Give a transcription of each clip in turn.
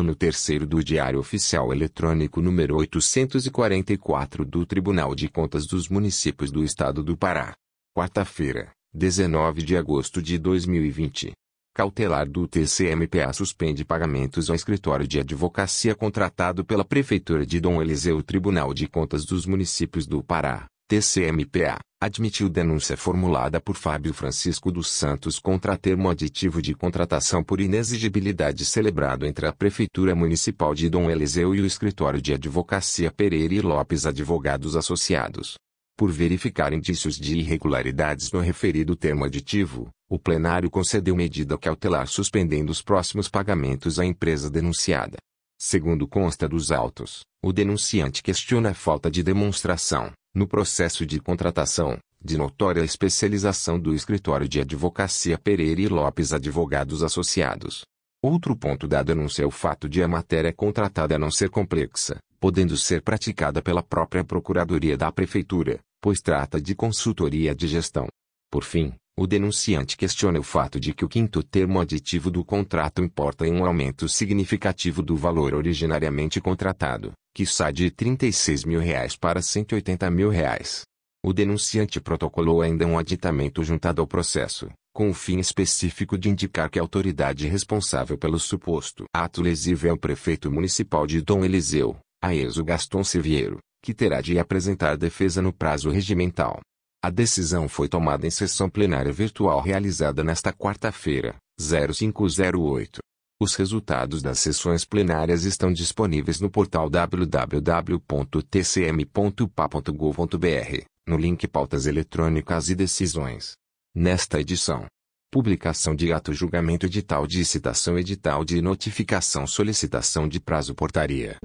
ano terceiro do Diário Oficial Eletrônico número 844 do Tribunal de Contas dos Municípios do Estado do Pará. Quarta-feira, 19 de agosto de 2020. Cautelar do TCMPA suspende pagamentos ao escritório de advocacia contratado pela Prefeitura de Dom Eliseu Tribunal de Contas dos Municípios do Pará, TCMPA, admitiu denúncia formulada por Fábio Francisco dos Santos contra termo aditivo de contratação por inexigibilidade celebrado entre a Prefeitura Municipal de Dom Eliseu e o escritório de advocacia Pereira e Lopes Advogados Associados. Por verificar indícios de irregularidades no referido termo aditivo, o plenário concedeu medida cautelar suspendendo os próximos pagamentos à empresa denunciada. Segundo consta dos autos, o denunciante questiona a falta de demonstração, no processo de contratação, de notória especialização do escritório de advocacia Pereira e Lopes Advogados Associados. Outro ponto da denúncia é o fato de a matéria contratada não ser complexa, podendo ser praticada pela própria Procuradoria da Prefeitura, pois trata de consultoria de gestão. Por fim, o denunciante questiona o fato de que o quinto termo aditivo do contrato importa em um aumento significativo do valor originariamente contratado, que sai de 36 mil reais para 180 mil reais. O denunciante protocolou ainda um aditamento juntado ao processo, com o fim específico de indicar que a autoridade responsável pelo suposto ato lesivo é o prefeito municipal de Dom Eliseu, Aeso Gaston Siviero, que terá de apresentar defesa no prazo regimental. A decisão foi tomada em sessão plenária virtual realizada nesta quarta-feira, 0508. Os resultados das sessões plenárias estão disponíveis no portal www.tcm.pa.gov.br, no link Pautas Eletrônicas e Decisões. Nesta edição, publicação de ato julgamento edital de citação edital de notificação solicitação de prazo portaria.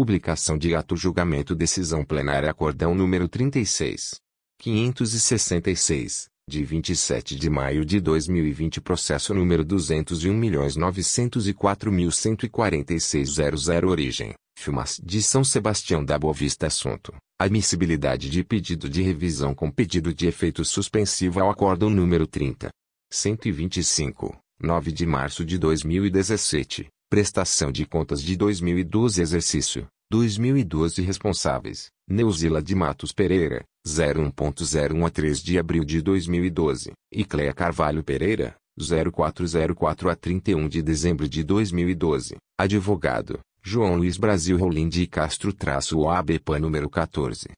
Publicação de ato julgamento decisão plenária acordão número 36. 566, de 27 de maio de 2020 processo número 201.904.146.00 origem, Filmas de São Sebastião da Boa Vista assunto, admissibilidade de pedido de revisão com pedido de efeito suspensivo ao acórdão número 30. 125, 9 de março de 2017, Prestação de contas de 2012 Exercício 2012 Responsáveis Neuzila de Matos Pereira 01.01 a 3 de abril de 2012 e Cleia Carvalho Pereira 0404 a 31 de dezembro de 2012 Advogado João Luiz Brasil Rolim de Castro traço OABPA número 14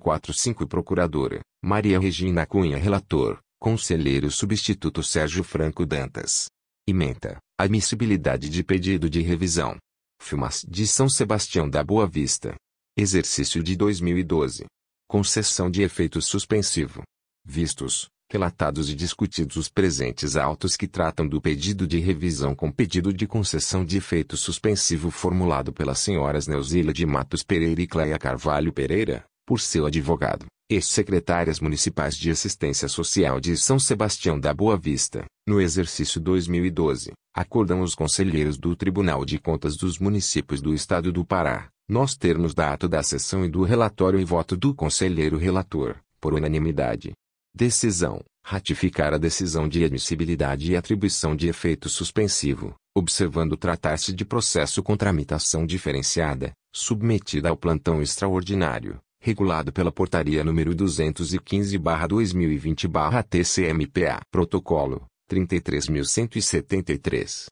045 Procuradora Maria Regina Cunha Relator Conselheiro Substituto Sérgio Franco Dantas Ementa Admissibilidade de pedido de revisão. Filmas de São Sebastião da Boa Vista. Exercício de 2012. Concessão de efeito suspensivo. Vistos, relatados e discutidos os presentes autos que tratam do pedido de revisão com pedido de concessão de efeito suspensivo formulado pelas senhoras Neuzila de Matos Pereira e Cleia Carvalho Pereira, por seu advogado, ex-secretárias municipais de assistência social de São Sebastião da Boa Vista, no exercício 2012, acordam os conselheiros do Tribunal de Contas dos Municípios do Estado do Pará, nos termos da ato da sessão e do relatório e voto do conselheiro relator, por unanimidade. Decisão: ratificar a decisão de admissibilidade e atribuição de efeito suspensivo, observando tratar-se de processo com tramitação diferenciada, submetida ao plantão extraordinário, regulado pela Portaria número 215/2020/TCMPA. Protocolo 33173.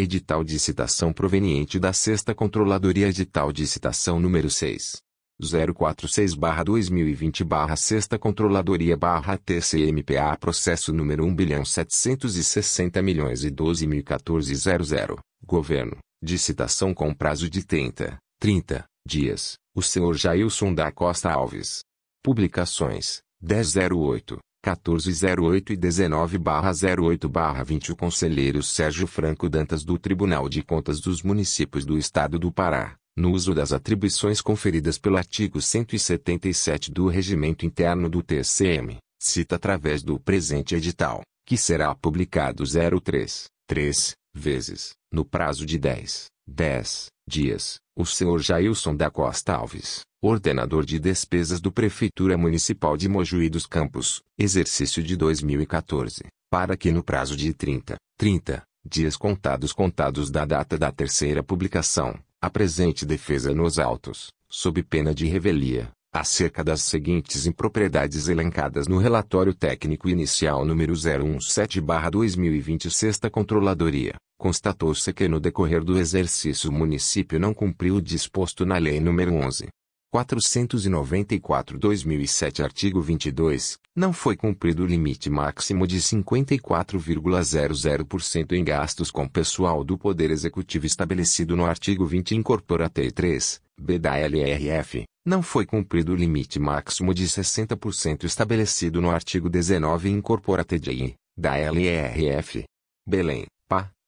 Edital de citação proveniente da Sexta Controladoria Edital de citação número 6. 046-2020-Sexta Controladoria-TCMPA Processo número 1.760 milhões e 12.014.00 Governo de citação com prazo de 30, 30 dias, o senhor Jailson da Costa Alves. Publicações: 1008, 1408 e 19/08/20 O conselheiro Sérgio Franco Dantas do Tribunal de Contas dos Municípios do Estado do Pará, no uso das atribuições conferidas pelo artigo 177 do Regimento Interno do TCM, cita através do presente edital, que será publicado 03, 3, vezes, no prazo de 10, 10 dias, o senhor Jailson da Costa Alves, ordenador de despesas do Prefeitura Municipal de Mojuí dos Campos, exercício de 2014, para que no prazo de 30, 30 dias contados contados da data da terceira publicação, apresente defesa nos autos, sob pena de revelia, acerca das seguintes impropriedades elencadas no relatório técnico inicial número 017/2020 Sexta Controladoria. Constatou-se que no decorrer do exercício o município não cumpriu o disposto na Lei nº 11. 494-2007 Artigo 22, não foi cumprido o limite máximo de 54,00% em gastos com pessoal do Poder Executivo estabelecido no artigo 20 Incorporate 3, B da LRF, não foi cumprido o limite máximo de 60% estabelecido no artigo 19 Incorporate J, da LRF. Belém,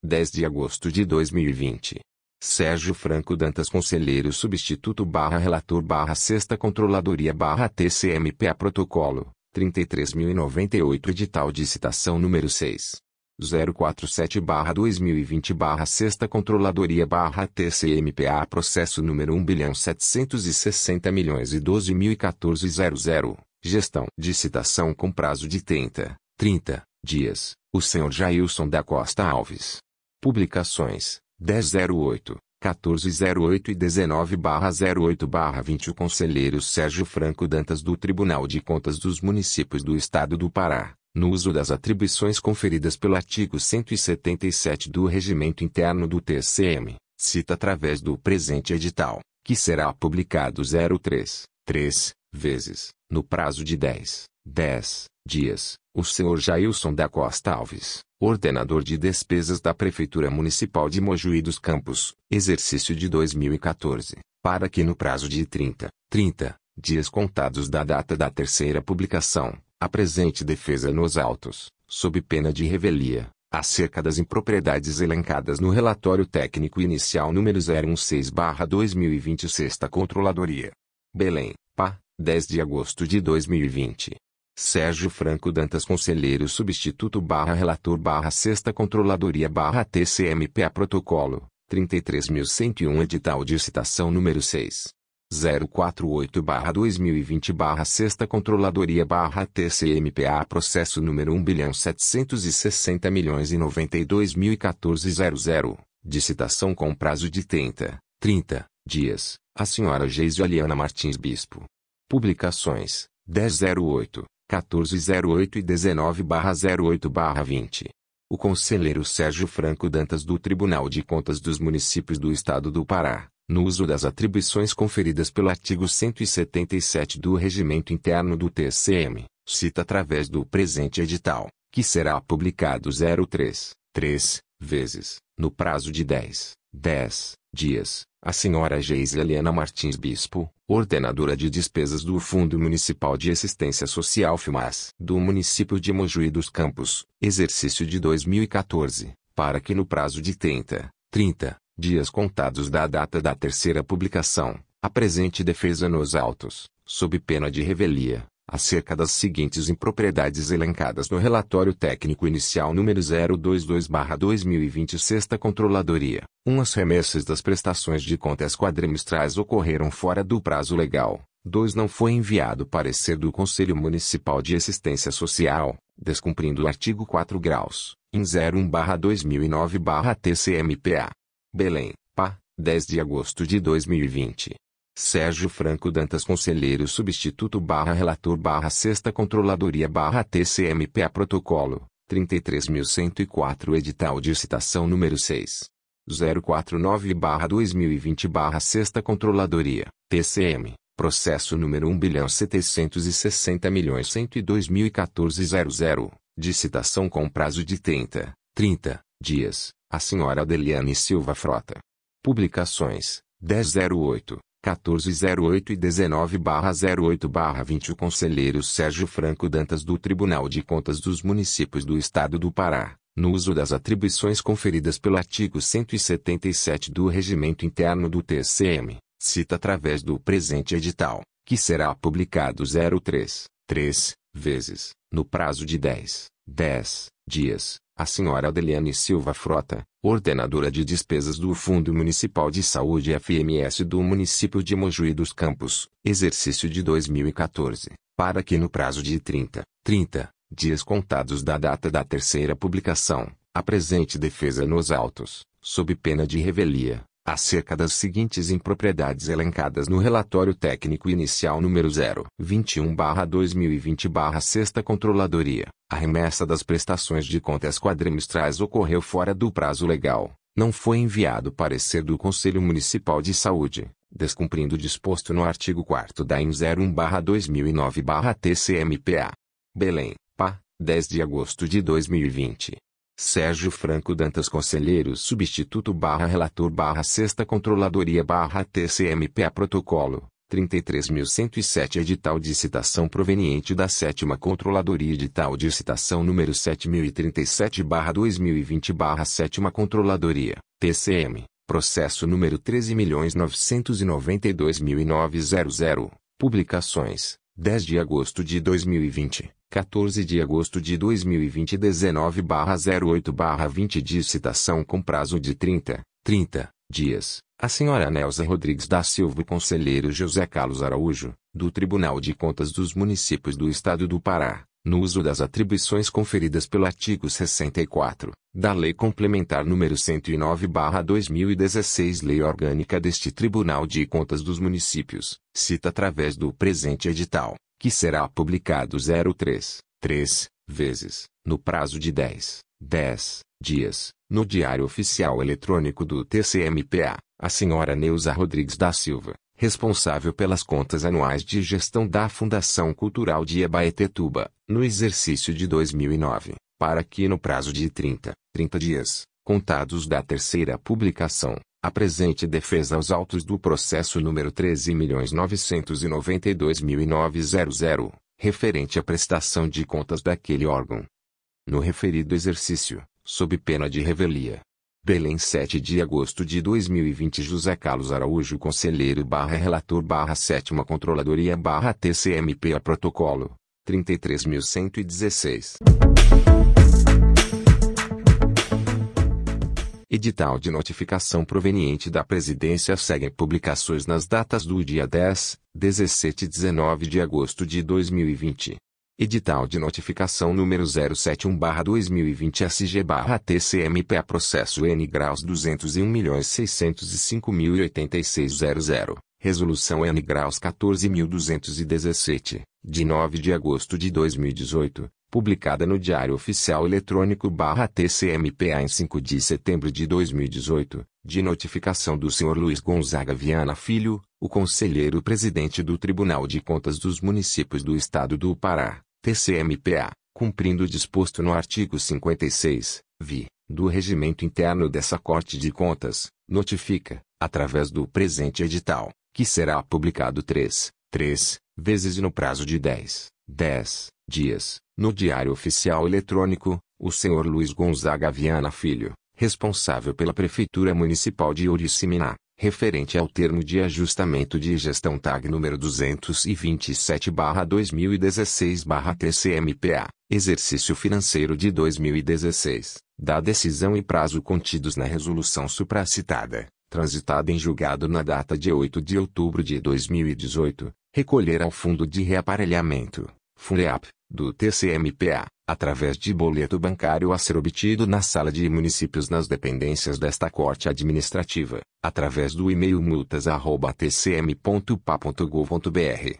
10 de agosto de 2020. Sérgio Franco Dantas Conselheiro Substituto barra Relator barra Sexta Controladoria barra TCMPA Protocolo, 33.098 Edital de Citação número 6. 047 barra 2020 barra Sexta Controladoria barra TCMPA Processo número 1 bilhão 760 milhões e 12 mil e 14 00. Gestão de citação com prazo de 30, 30 dias. O senhor Jailson da Costa Alves. Publicações 1008, 1408 e 19-08-20 O conselheiro Sérgio Franco Dantas do Tribunal de Contas dos Municípios do Estado do Pará, no uso das atribuições conferidas pelo artigo 177 do Regimento Interno do TCM, cita através do presente edital, que será publicado 03, 3, vezes, no prazo de 10, 10 dias, o senhor Jailson da Costa Alves, ordenador de despesas da Prefeitura Municipal de Mojuí dos Campos, exercício de 2014, para que no prazo de 30, 30 dias contados da data da terceira publicação, apresente defesa nos autos, sob pena de revelia, acerca das impropriedades elencadas no relatório técnico inicial número 016/2020 Sexta Controladoria. Belém, PA, 10 de agosto de 2020. Sérgio Franco Dantas Conselheiro Substituto barra Relator barra Sexta Controladoria barra TCMPA Protocolo, 33.101 Edital de Citação número 6. 048 barra 2020 barra Sexta Controladoria barra TCMPA Processo número 1 bilhão 760 milhões e 92 mil e 14 00, de citação com prazo de 30, 30 dias, a senhora Geisio Aliana Martins Bispo. Publicações, 1008, 1408 e 19-08-20. O conselheiro Sérgio Franco Dantas do Tribunal de Contas dos Municípios do Estado do Pará, no uso das atribuições conferidas pelo artigo 177 do Regimento Interno do TCM, cita através do presente edital, que será publicado 03, 3, vezes, no prazo de 10, 10 dias, a senhora Geise Helena Martins Bispo, ordenadora de despesas do Fundo Municipal de Assistência Social FMAS, do município de Mojuí dos Campos, exercício de 2014, para que no prazo de 30, 30 dias contados da data da terceira publicação, apresente defesa nos autos, sob pena de revelia, acerca das seguintes impropriedades elencadas no relatório técnico inicial número 022/2020 Sexta Controladoria. 1. Um, as remessas das prestações de contas quadrimestrais ocorreram fora do prazo legal. 2. Não foi enviado parecer do Conselho Municipal de Assistência Social, descumprindo o artigo 4 graus, em 01/2009/TCMPA. Belém, PA, 10 de agosto de 2020. Sérgio Franco Dantas Conselheiro Substituto barra Relator barra Sexta Controladoria barra TCMPA Protocolo, 33.104 Edital de Citação número 6. 049 barra 2020 barra Sexta Controladoria, TCM, processo número 1 bilhão 760 milhões 102 mil e 14 00, de citação com prazo de 30, 30 dias, a senhora Adeliane Silva Frota. Publicações, 1008. 1408 e 19-08-20 O conselheiro Sérgio Franco Dantas do Tribunal de Contas dos Municípios do Estado do Pará, no uso das atribuições conferidas pelo artigo 177 do Regimento Interno do TCM, cita através do presente edital, que será publicado 03, 3, vezes, no prazo de 10, 10 dias, a senhora Adeliane Silva Frota, ordenadora de despesas do Fundo Municipal de Saúde FMS do município de Mojuí dos Campos, exercício de 2014, para que no prazo de 30, 30 dias contados da data da terceira publicação, apresente defesa nos autos, sob pena de revelia, acerca das seguintes impropriedades elencadas no relatório técnico inicial número 021/2020/Sexta Controladoria. A remessa das prestações de contas quadrimestrais ocorreu fora do prazo legal. Não foi enviado parecer do Conselho Municipal de Saúde, descumprindo o disposto no artigo 4 da IN 01/2009/TCMPA. Belém, PA, 10 de agosto de 2020. Sérgio Franco Dantas Conselheiro Substituto barra Relator barra Sexta Controladoria barra TCMPA Protocolo 33.107 Edital de citação proveniente da Sétima Controladoria Edital de citação número 7037 barra 2020 barra Sétima Controladoria, TCM, processo número 13.992.900, publicações, 10 de agosto de 2020. 14 de agosto de 2020 19-08-20 de citação com prazo de 30, 30 dias, a senhora Nelsa Rodrigues da Silva e conselheiro José Carlos Araújo, do Tribunal de Contas dos Municípios do Estado do Pará, no uso das atribuições conferidas pelo artigo 64 da Lei Complementar número 109/2016 Lei Orgânica deste Tribunal de Contas dos Municípios, cita através do presente edital que será publicado 03, 3, vezes, no prazo de 10, 10 dias, no Diário Oficial Eletrônico do TCMPA, a senhora Neuza Rodrigues da Silva, responsável pelas contas anuais de gestão da Fundação Cultural de Ebaetetuba, no exercício de 2009, para que no prazo de 30, 30 dias, contados da terceira publicação, apresente defesa aos autos do processo número 13.992.900, referente à prestação de contas daquele órgão. No referido exercício, sob pena de revelia. Belém 7 de agosto de 2020 José Carlos Araújo Conselheiro barra Relator barra Sétima Controladoria barra TCMP a Protocolo, 33.116. Edital de notificação proveniente da Presidência segue publicações nas datas do dia 10, 17 e 19 de agosto de 2020. Edital de notificação número 071-2020 SG-TCMPA Processo N graus 201.605.086.00. Resolução N graus 14.217, de 9 de agosto de 2018, publicada no Diário Oficial Eletrônico barra TCMPA em 5 de setembro de 2018, de notificação do Sr. Luiz Gonzaga Viana Filho, o conselheiro presidente do Tribunal de Contas dos Municípios do Estado do Pará, TCMPA, cumprindo o disposto no artigo 56, vi, do regimento interno dessa Corte de Contas, notifica, através do presente edital, que será publicado 3, 3 vezes no prazo de 10, 10 dias, no Diário Oficial Eletrônico, o senhor Luiz Gonzaga Viana Filho, responsável pela Prefeitura Municipal de Oriximiná, referente ao termo de ajustamento de gestão TAG número 227/2016/TCMPA, exercício financeiro de 2016, da decisão e prazo contidos na resolução supracitada, transitada em julgado na data de 8 de outubro de 2018, recolher ao Fundo de Reaparelhamento, FUNREAP, do TCMPA, através de boleto bancário a ser obtido na sala de municípios nas dependências desta Corte Administrativa, através do e-mail multas@tcm.pa.gov.br.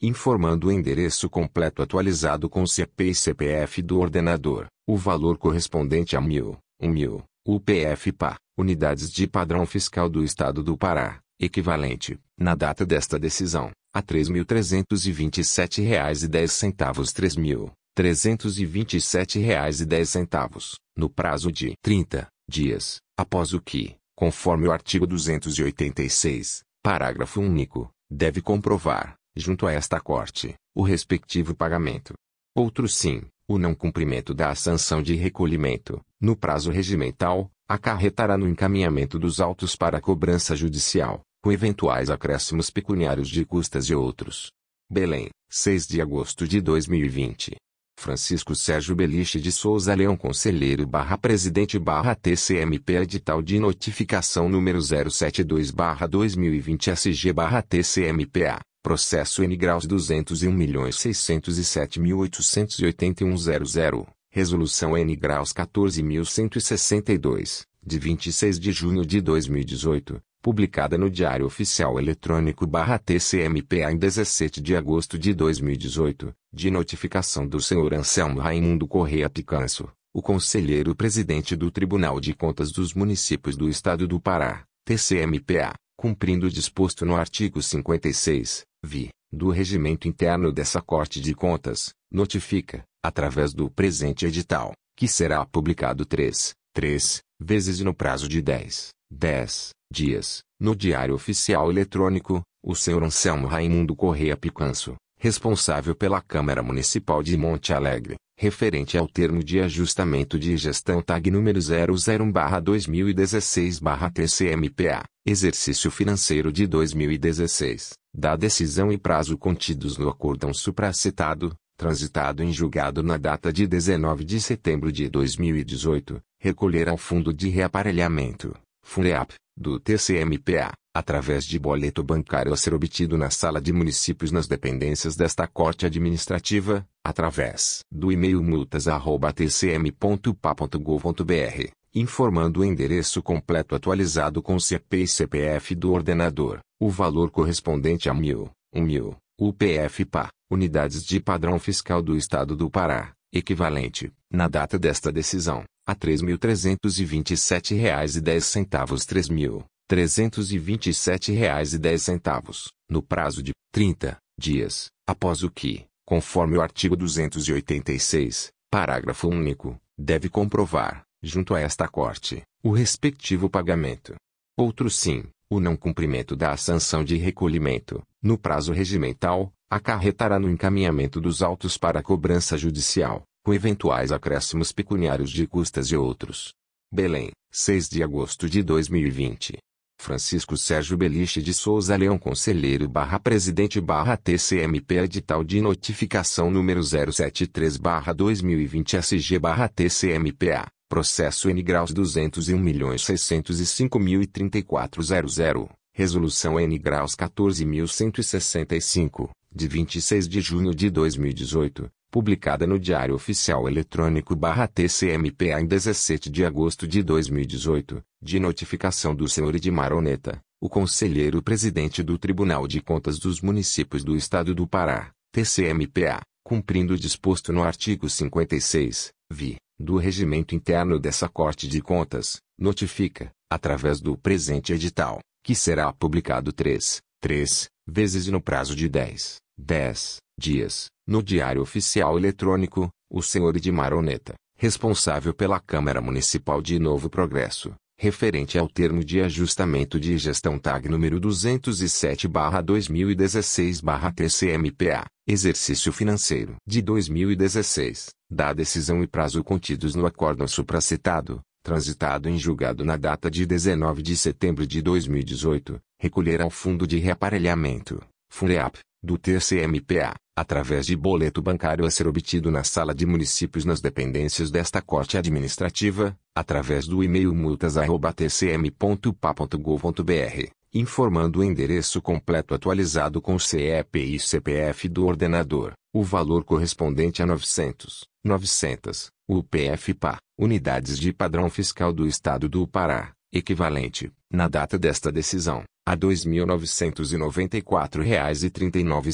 Informando o endereço completo atualizado com CP e CPF do ordenador, o valor correspondente a mil, um mil, UPF-PA, unidades de padrão fiscal do Estado do Pará, equivalente, na data desta decisão, a R$ 3.327,10 R$ 3.327,10, no prazo de 30 dias, após o que, conforme o artigo 286, parágrafo único, deve comprovar, junto a esta Corte, o respectivo pagamento. Outro sim, o não cumprimento da sanção de recolhimento, no prazo regimental, acarretará no encaminhamento dos autos para cobrança judicial, com eventuais acréscimos pecuniários de custas e outros. Belém, 6 de agosto de 2020. Francisco Sérgio Beliche de Souza Leão Conselheiro barra Presidente barra TCMP Edital de Notificação número 072 barra 2020 SG barra TCMPA Processo N graus 201.607.881.00 Resolução N graus 14.162 de 26 de junho de 2018 publicada no Diário Oficial Eletrônico barra TCMPA em 17 de agosto de 2018, de notificação do senhor Anselmo Raimundo Correia Picanso, o conselheiro-presidente do Tribunal de Contas dos Municípios do Estado do Pará, TCMPA, cumprindo o disposto no artigo 56, vi, do regimento interno dessa Corte de Contas, notifica, através do presente edital, que será publicado 3, 3 vezes no prazo de 10, 10 dias, no Diário Oficial Eletrônico, o senhor Anselmo Raimundo Correia Picanso, responsável pela Câmara Municipal de Monte Alegre, referente ao termo de ajustamento de gestão TAG número 001-2016-TCMPA, exercício financeiro de 2016, da decisão e prazo contidos no acórdão supracitado, transitado em julgado na data de 19 de setembro de 2018, recolher ao Fundo de Reaparelhamento, FUNEAP, do TCMPA, através de boleto bancário a ser obtido na sala de municípios nas dependências desta Corte Administrativa, através do e-mail multas@tcm.pa.gov.br, informando o endereço completo atualizado com CP e CPF do ordenador, o valor correspondente a mil, um mil, UPF-PA, unidades de padrão fiscal do Estado do Pará, equivalente, na data desta decisão, a R$ 3.327,10 R$ 3.327,10, no prazo de 30 dias, após o que, conforme o artigo 286, parágrafo único, deve comprovar, junto a esta Corte, o respectivo pagamento. Outro sim, o não cumprimento da sanção de recolhimento, no prazo regimental, acarretará no encaminhamento dos autos para cobrança judicial, com eventuais acréscimos pecuniários de custas e outros. Belém, 6 de agosto de 2020. Francisco Sérgio Beliche de Souza Leão Conselheiro barra Presidente barra TCMP Edital de Notificação número 073 barra 2020 SG barra TCMPA, Processo N graus 201.605.034.00, Resolução N graus 14.165, de 26 de junho de 2018, publicada no Diário Oficial Eletrônico TCMPA em 17 de agosto de 2018, de notificação do senhor Edmar Oneta, o conselheiro-presidente do Tribunal de Contas dos Municípios do Estado do Pará, TCMPA, cumprindo o disposto no artigo 56, vi, do regimento interno dessa Corte de Contas, notifica, através do presente edital, que será publicado 3, 3 vezes no prazo de 10, 10 dias, no Diário Oficial Eletrônico, o senhor Edmar Oneta, responsável pela Câmara Municipal de Novo Progresso, referente ao termo de ajustamento de gestão TAG número 207/2016/TCMPA, exercício financeiro de 2016, da decisão e prazo contidos no acórdão supracitado, transitado em julgado na data de 19 de setembro de 2018, recolher ao Fundo de Reaparelhamento, FUNEAP, do TCMPA, através de boleto bancário a ser obtido na sala de municípios nas dependências desta Corte Administrativa, através do e-mail multas@tcm.pa.gov.br, informando o endereço completo atualizado com CEP e CPF do ordenador, o valor correspondente a 900, 900, UPF-PA, unidades de padrão fiscal do Estado do Pará, equivalente, na data desta decisão, a R$ 2.994,39 R$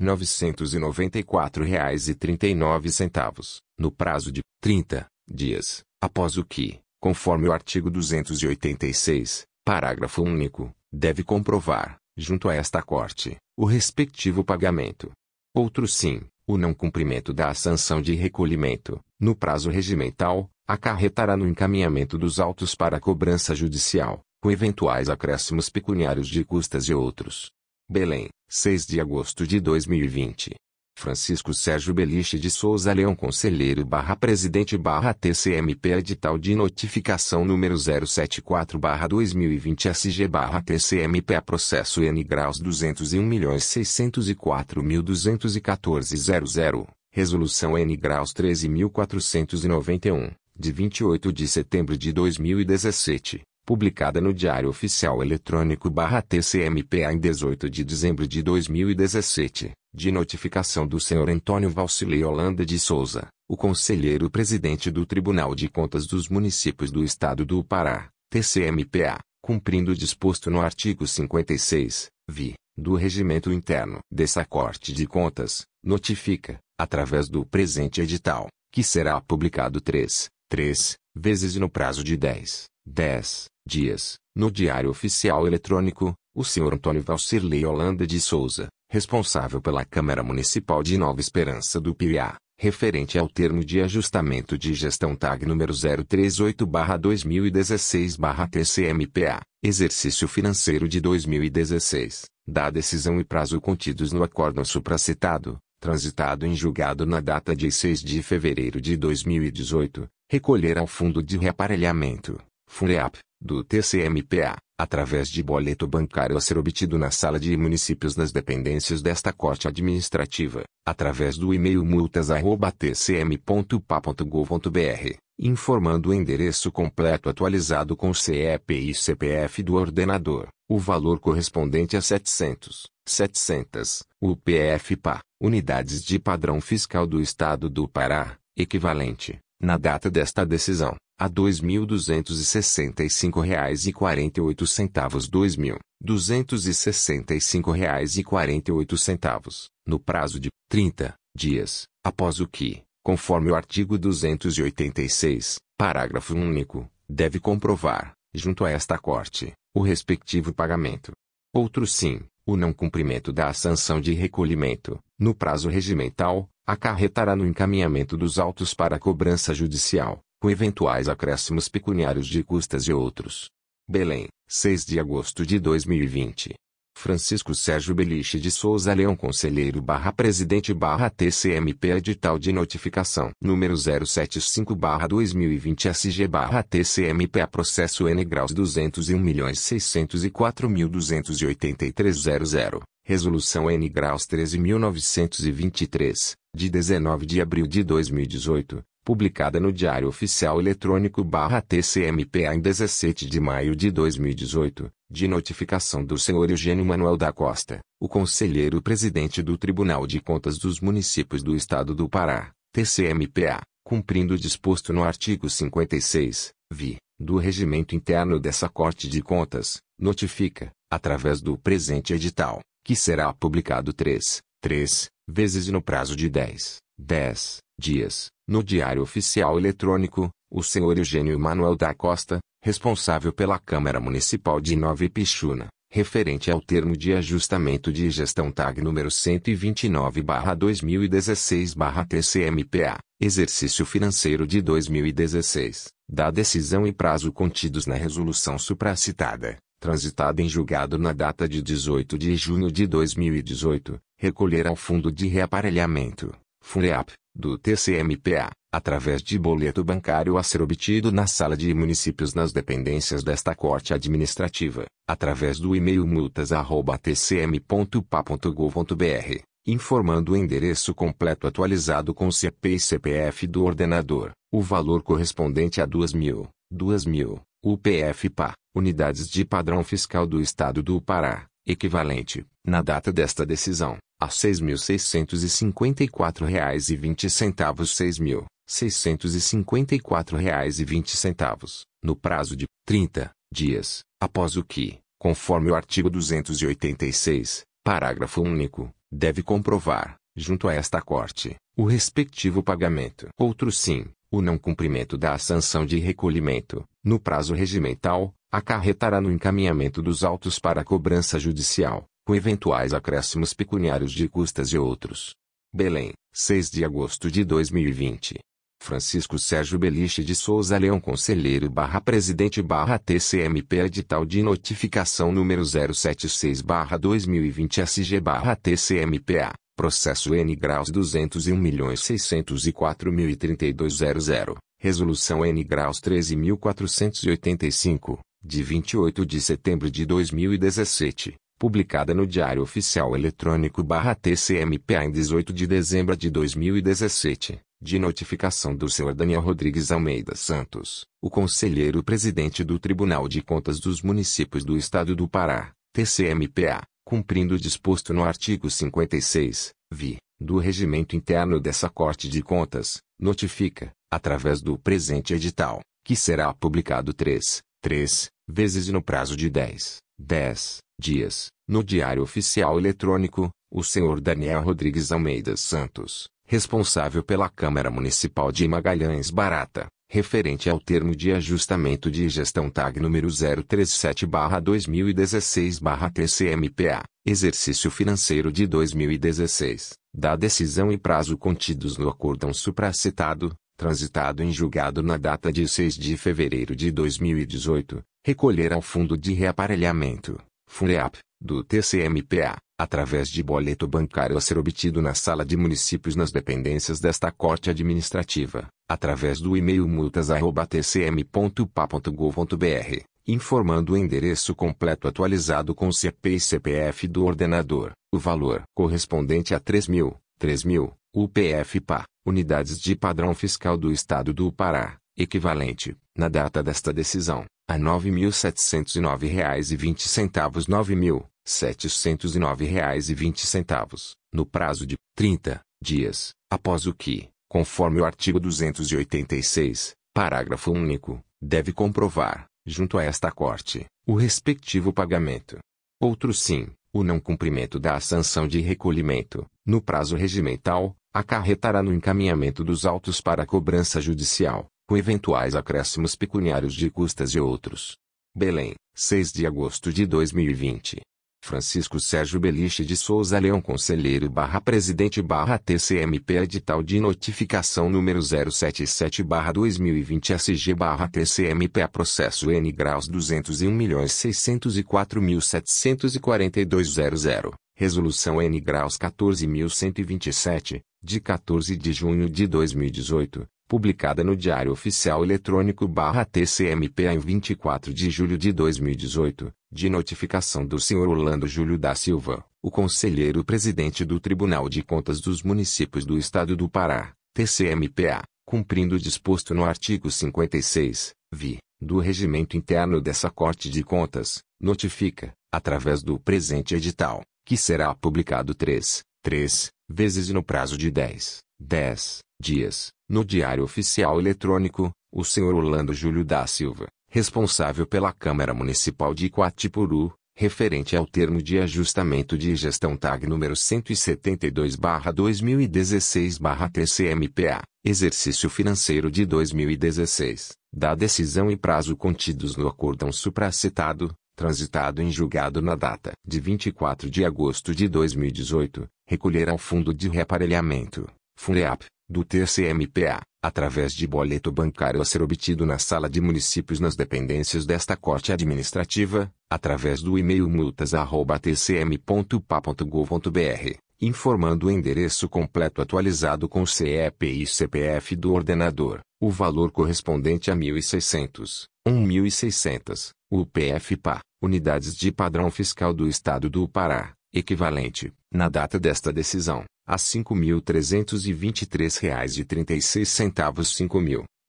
2.994,39, no prazo de 30 dias, após o que, conforme o artigo 286, parágrafo único, deve comprovar, junto a esta Corte, o respectivo pagamento. Outro sim, o não cumprimento da sanção de recolhimento, no prazo regimental, acarretará no encaminhamento dos autos para cobrança judicial, com eventuais acréscimos pecuniários de custas e outros. Belém, 6 de agosto de 2020. Francisco Sérgio Beliche de Souza Leão Conselheiro barra Presidente barra TCMP Edital de Notificação número 074 barra 2020 SG barra TCMP Processo N graus 201.604.214.00 Resolução N graus 13.491, de 28 de setembro de 2017, publicada no Diário Oficial Eletrônico TCMPA em 18 de dezembro de 2017, de notificação do Sr. Antônio Valcilei Holanda de Souza, o conselheiro-presidente do Tribunal de Contas dos Municípios do Estado do Pará, TCMPA, cumprindo o disposto no artigo 56, vi, do Regimento Interno dessa Corte de Contas, notifica, através do presente edital, que será publicado três, três vezes no prazo de 10, 10 dias, no Diário Oficial Eletrônico, o Sr. Antônio Valcirley Holanda de Souza, responsável pela Câmara Municipal de Nova Esperança do Piá, referente ao termo de ajustamento de gestão TAG número 038-2016-TCMPA, exercício financeiro de 2016, da decisão e prazo contidos no acórdão supracitado, transitado em julgado na data de 6 de fevereiro de 2018, recolher ao Fundo de Reaparelhamento, FUNEAP, do TCMPA, através de boleto bancário a ser obtido na sala de municípios das dependências desta Corte Administrativa, através do e-mail multas.tcm.pa.gov.br, informando o endereço completo atualizado com CEP e CPF do ordenador, o valor correspondente a 700, 700, UPF-PA, unidades de padrão fiscal do Estado do Pará, equivalente, na data desta decisão, a R$ 2.265,48 R$ 2.265,48, no prazo de 30 dias, após o que, conforme o artigo 286, parágrafo único, deve comprovar, junto a esta Corte, o respectivo pagamento. Outro sim, o não cumprimento da sanção de recolhimento, no prazo regimental, acarretará no encaminhamento dos autos para cobrança judicial, com eventuais acréscimos pecuniários de custas e outros. Belém, 6 de agosto de 2020. Francisco Sérgio Beliche de Souza Leão Conselheiro barra Presidente barra TCMP Edital de Notificação Número 075 barra 2020 SG barra TCMP Processo N graus 201.604.283.00 Resolução N graus 13.923 de 19 de abril de 2018 publicada no Diário Oficial Eletrônico barra TCMPA em 17 de maio de 2018, de notificação do Sr. Eugênio Manuel da Costa, o conselheiro-presidente do Tribunal de Contas dos Municípios do Estado do Pará, TCMPA, cumprindo o disposto no artigo 56, vi, do Regimento Interno dessa Corte de Contas, notifica, através do presente edital, que será publicado três, três vezes no prazo de 10, 10 dias, no Diário Oficial Eletrônico, o senhor Eugênio Manuel da Costa, responsável pela Câmara Municipal de Nova Ipixuna, referente ao termo de ajustamento de gestão TAG número 129/2016/TCMPA, exercício financeiro de 2016, da decisão e prazo contidos na resolução supracitada, transitada em julgado na data de 18 de junho de 2018, recolher ao Fundo de Reaparelhamento, FUNEAP, do TCMPA, através de boleto bancário a ser obtido na sala de municípios nas dependências desta Corte Administrativa, através do e-mail multas.tcm.pa.gov.br, informando o endereço completo atualizado com CP e CPF do ordenador, o valor correspondente a 2.000, 2.000, UPF-PA, unidades de padrão fiscal do Estado do Pará, equivalente, na data desta decisão, a R$ 6.654,20 R$ 6.654,20, no prazo de 30 dias, após o que, conforme o artigo 286, parágrafo único, deve comprovar, junto a esta Corte, o respectivo pagamento. Outro sim, o não cumprimento da sanção de recolhimento, no prazo regimental, acarretará no encaminhamento dos autos para cobrança judicial, com eventuais acréscimos pecuniários de custas e outros. Belém, 6 de agosto de 2020. Francisco Sérgio Beliche de Souza Leão Conselheiro barra Presidente barra TCMP Edital de Notificação número 076 barra 2020 SG barra TCMPA, Processo N graus 201.604.032.00, Resolução N graus 13.485, de 28 de setembro de 2017 publicada no Diário Oficial Eletrônico barra TCMPA em 18 de dezembro de 2017, de notificação do Sr. Daniel Rodrigues Almeida Santos, o conselheiro presidente do Tribunal de Contas dos Municípios do Estado do Pará, TCMPA, cumprindo o disposto no artigo 56, vi, do regimento interno dessa Corte de Contas, notifica, através do presente edital, que será publicado três, três vezes no prazo de 10, 10 dias, no Diário Oficial Eletrônico, o senhor Daniel Rodrigues Almeida Santos, responsável pela Câmara Municipal de Magalhães Barata, referente ao termo de ajustamento de gestão TAG número 037-2016-TCMPA, exercício financeiro de 2016, da decisão e prazo contidos no acórdão supracitado, transitado em julgado na data de 6 de fevereiro de 2018, recolher ao Fundo de Reaparelhamento, FUNEAP, do TCMPA, através de boleto bancário a ser obtido na Sala de Municípios nas dependências desta Corte Administrativa, através do e-mail multas.tcm.pa.gov.br, informando o endereço completo atualizado com CP e CPF do ordenador, o valor correspondente a 3.000, 3.000, UPF-PA, unidades de padrão fiscal do Estado do Pará, equivalente, na data desta decisão, a R$ 9.709,20 R$ 9.709,20, no prazo de 30 dias, após o que, conforme o artigo 286, parágrafo único, deve comprovar, junto a esta Corte, o respectivo pagamento. Outro sim, o não cumprimento da sanção de recolhimento, no prazo regimental, acarretará no encaminhamento dos autos para cobrança judicial, com eventuais acréscimos pecuniários de custas e outros. Belém, 6 de agosto de 2020. Francisco Sérgio Beliche de Souza Leão Conselheiro barra Presidente barra TCMP Edital de Notificação número 077 barra 2020 SG barra TCMP Processo N graus 201.604.742.00 Resolução N graus 14.127, de 14 de junho de 2018, publicada no Diário Oficial Eletrônico TCMPA em 24 de julho de 2018, de notificação do Sr. Orlando Júlio da Silva, o conselheiro presidente do Tribunal de Contas dos Municípios do Estado do Pará, TCMPA, cumprindo o disposto no artigo 56, vi, do regimento interno dessa Corte de Contas, notifica, através do presente edital, que será publicado três, três vezes no prazo de 10, 10 dias, no Diário Oficial Eletrônico, o Sr. Orlando Júlio da Silva, responsável pela Câmara Municipal de Iquatipuru, referente ao termo de ajustamento de gestão TAG número 172/2016/TCMPA, exercício financeiro de 2016, da decisão e prazo contidos no acórdão supracitado, transitado em julgado na data de 24 de agosto de 2018, recolher ao Fundo de Reaparelhamento, FUNEAP, do TCMPA, através de boleto bancário a ser obtido na Sala de Municípios nas dependências desta Corte Administrativa, através do e-mail multas.tcm.pa.gov.br, informando o endereço completo atualizado com CEP e CPF do ordenador, o valor correspondente a 1.600, 1.600, UPF-PA, unidades de padrão fiscal do Estado do Pará, equivalente, na data desta decisão, a R$ 5.323,36 R$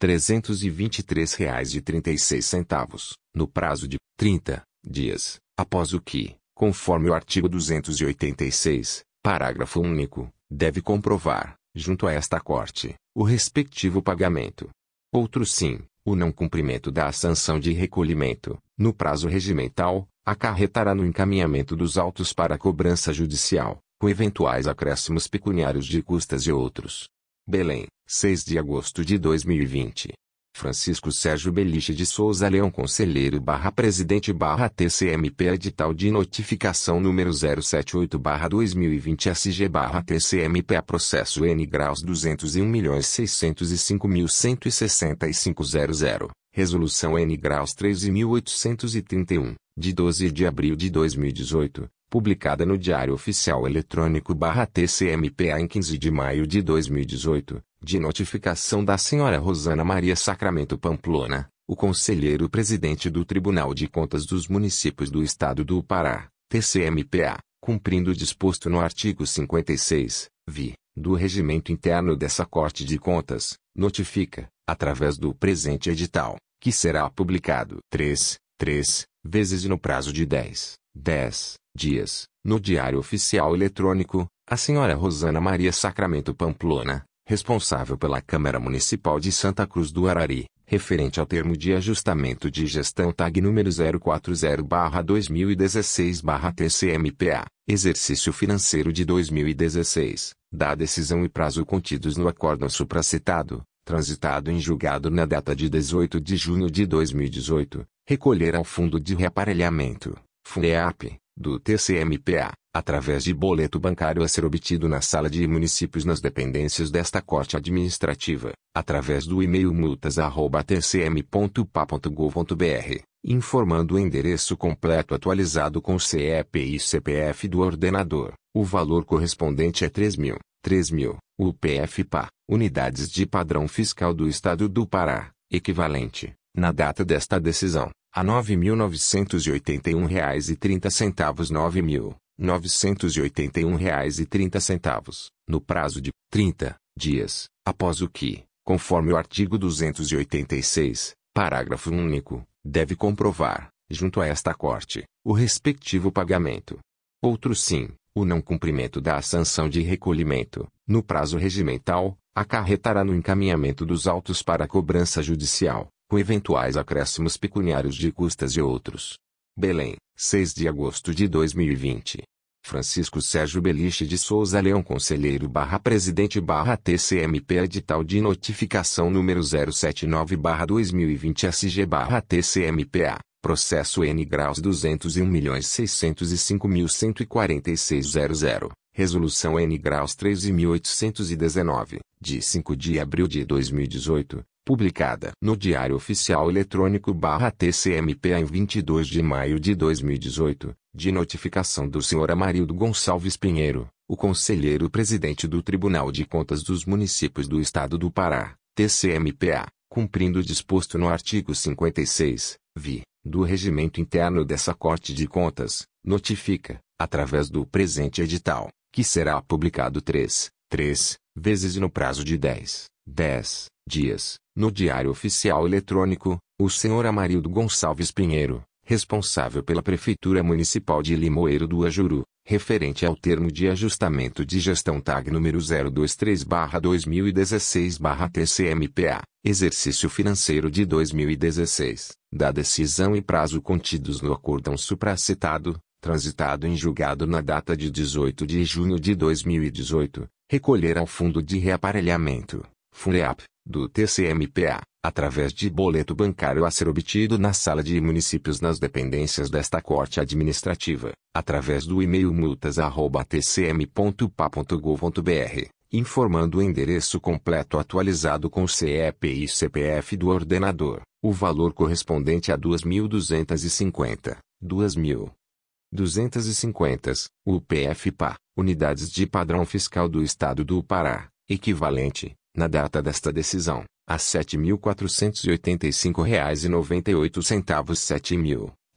5.323,36, no prazo de 30 dias, após o que, conforme o artigo 286, parágrafo único, deve comprovar, junto a esta Corte, o respectivo pagamento. Outro sim, o não cumprimento da sanção de recolhimento, no prazo regimental, acarretará no encaminhamento dos autos para cobrança judicial, com eventuais acréscimos pecuniários de custas e outros. Belém, 6 de agosto de 2020. Francisco Sérgio Beliche de Souza Leão Conselheiro barra Presidente barra TCMP Edital de Notificação número 078 barra 2020 SG barra TCMP Processo N graus 201.605.165.00 Resolução N graus 13.831, de 12 de abril de 2018, publicada no Diário Oficial Eletrônico TCMPA em 15 de maio de 2018, de notificação da Senhora Rosana Maria Sacramento Pamplona, o conselheiro presidente do Tribunal de Contas dos Municípios do Estado do Pará, TCMPA, cumprindo o disposto no artigo 56, vi, do regimento interno dessa Corte de Contas, notifica, através do presente edital, que será publicado 3, 3 vezes no prazo de 10, 10 dias, no Diário Oficial Eletrônico, a senhora Rosana Maria Sacramento Pamplona, responsável pela Câmara Municipal de Santa Cruz do Arari, referente ao termo de ajustamento de gestão TAG número 040-2016-TCMPA, exercício financeiro de 2016, da decisão e prazo contidos no acórdão supracitado, transitado em julgado na data de 18 de junho de 2018, recolher ao Fundo de Reaparelhamento, FUNEAP, do TCMPA, através de boleto bancário a ser obtido na sala de municípios nas dependências desta Corte Administrativa, através do e-mail multas@tcm.pa.gov.br, informando o endereço completo atualizado com CEP e CPF do ordenador. O valor correspondente é 3 mil, 3 mil, UPF-PA, unidades de padrão fiscal do Estado do Pará, equivalente, na data desta decisão, a R$ 9.981,30 9 mil, R$ 981,30, no prazo de 30 dias, após o que, conforme o artigo 286, parágrafo único, deve comprovar, junto a esta Corte, o respectivo pagamento. Outro sim, o não cumprimento da sanção de recolhimento, no prazo regimental, acarretará no encaminhamento dos autos para cobrança judicial, com eventuais acréscimos pecuniários de custas e outros. Belém, 6 de agosto de 2020. Francisco Sérgio Beliche de Souza Leão Conselheiro barra Presidente barra TCMP Edital de Notificação número 079 barra 2020 SG barra TCMPA, Processo N graus 201.605.146.00, Resolução N graus 13.819, de 5 de abril de 2018, publicada no Diário Oficial Eletrônico TCMPA em 22 de maio de 2018, de notificação do Sr. Amarildo Gonçalves Pinheiro, o Conselheiro Presidente do Tribunal de Contas dos Municípios do Estado do Pará, TCMPA, cumprindo o disposto no artigo 56, vi, do Regimento Interno dessa Corte de Contas, notifica, através do presente edital, que será publicado 3, 3 vezes e no prazo de 10, 10 dias, no Diário Oficial Eletrônico, o senhor Amarildo Gonçalves Pinheiro, responsável pela Prefeitura Municipal de Limoeiro do Ajuru, referente ao termo de ajustamento de gestão TAG número 023-2016-TCMPA, exercício financeiro de 2016, da decisão e prazo contidos no acórdão supracitado, transitado em julgado na data de 18 de junho de 2018, recolher ao Fundo de Reaparelhamento, FUNEAP, do TCMPA, através de boleto bancário a ser obtido na sala de municípios nas dependências desta Corte Administrativa, através do e-mail multas@tcm.pa.gov.br, informando o endereço completo atualizado com CEP e CPF do ordenador, o valor correspondente a 2.250, 2.000. 250, UPF-PA, unidades de padrão fiscal do Estado do Pará, equivalente, na data desta decisão, a R$ 7.485,98 R$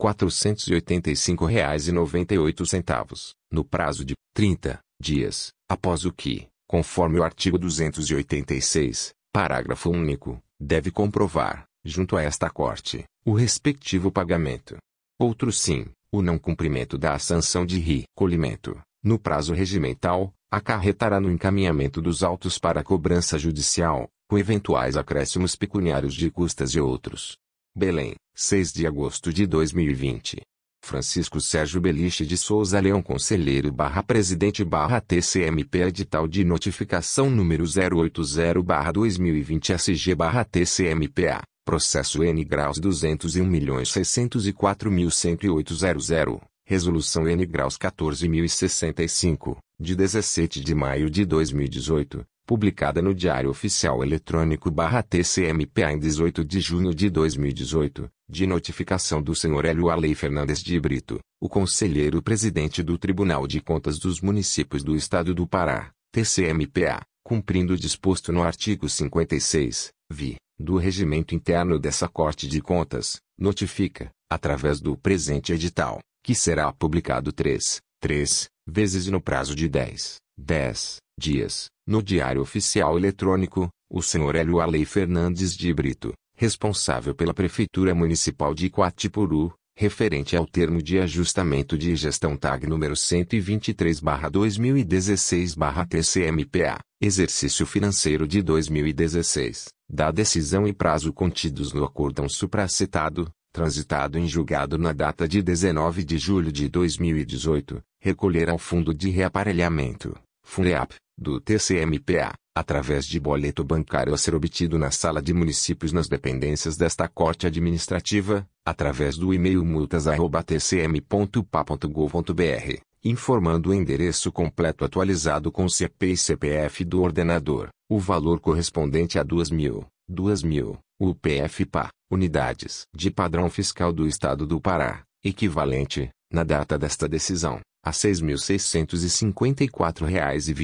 7.485,98, no prazo de 30 dias, após o que, conforme o artigo 286, parágrafo único, deve comprovar, junto a esta Corte, o respectivo pagamento. Outro sim, o não cumprimento da sanção de recolhimento, no prazo regimental, acarretará no encaminhamento dos autos para cobrança judicial, com eventuais acréscimos pecuniários de custas e outros. Belém, 6 de agosto de 2020. Francisco Sérgio Beliche de Souza Leão Conselheiro barra Presidente barra TCMP Edital de Notificação número 080 barra 2020 SG barra TCMPA, Processo N graus 201.604.108.00, Resolução N graus 14.065, de 17 de maio de 2018, publicada no Diário Oficial Eletrônico barra TCMPA em 18 de junho de 2018, de notificação do Sr. Hélio Alei Fernandes de Brito, o Conselheiro Presidente do Tribunal de Contas dos Municípios do Estado do Pará, TCMPA, cumprindo o disposto no artigo 56, vi, do regimento interno dessa Corte de Contas, notifica, através do presente edital, que será publicado três, três vezes no prazo de 10, 10 dias, no Diário Oficial Eletrônico, o senhor Hélio Arley Fernandes de Brito, responsável pela Prefeitura Municipal de Quatipuru, referente ao termo de ajustamento de gestão TAG número 123/2016/TCMPA, exercício financeiro de 2016, da decisão e prazo contidos no acórdão supracitado, transitado em julgado na data de 19 de julho de 2018, recolher ao Fundo de Reaparelhamento, FUNEAP, do TCMPA, através de boleto bancário a ser obtido na sala de municípios nas dependências desta Corte Administrativa, através do e-mail multas@tcm.pa.gov.br, informando o endereço completo atualizado com CP e CPF do ordenador, o valor correspondente a 2.000, 2.000, UPF-PA, unidades de padrão fiscal do Estado do Pará, equivalente, na data desta decisão, a R$ 6.654,20 R$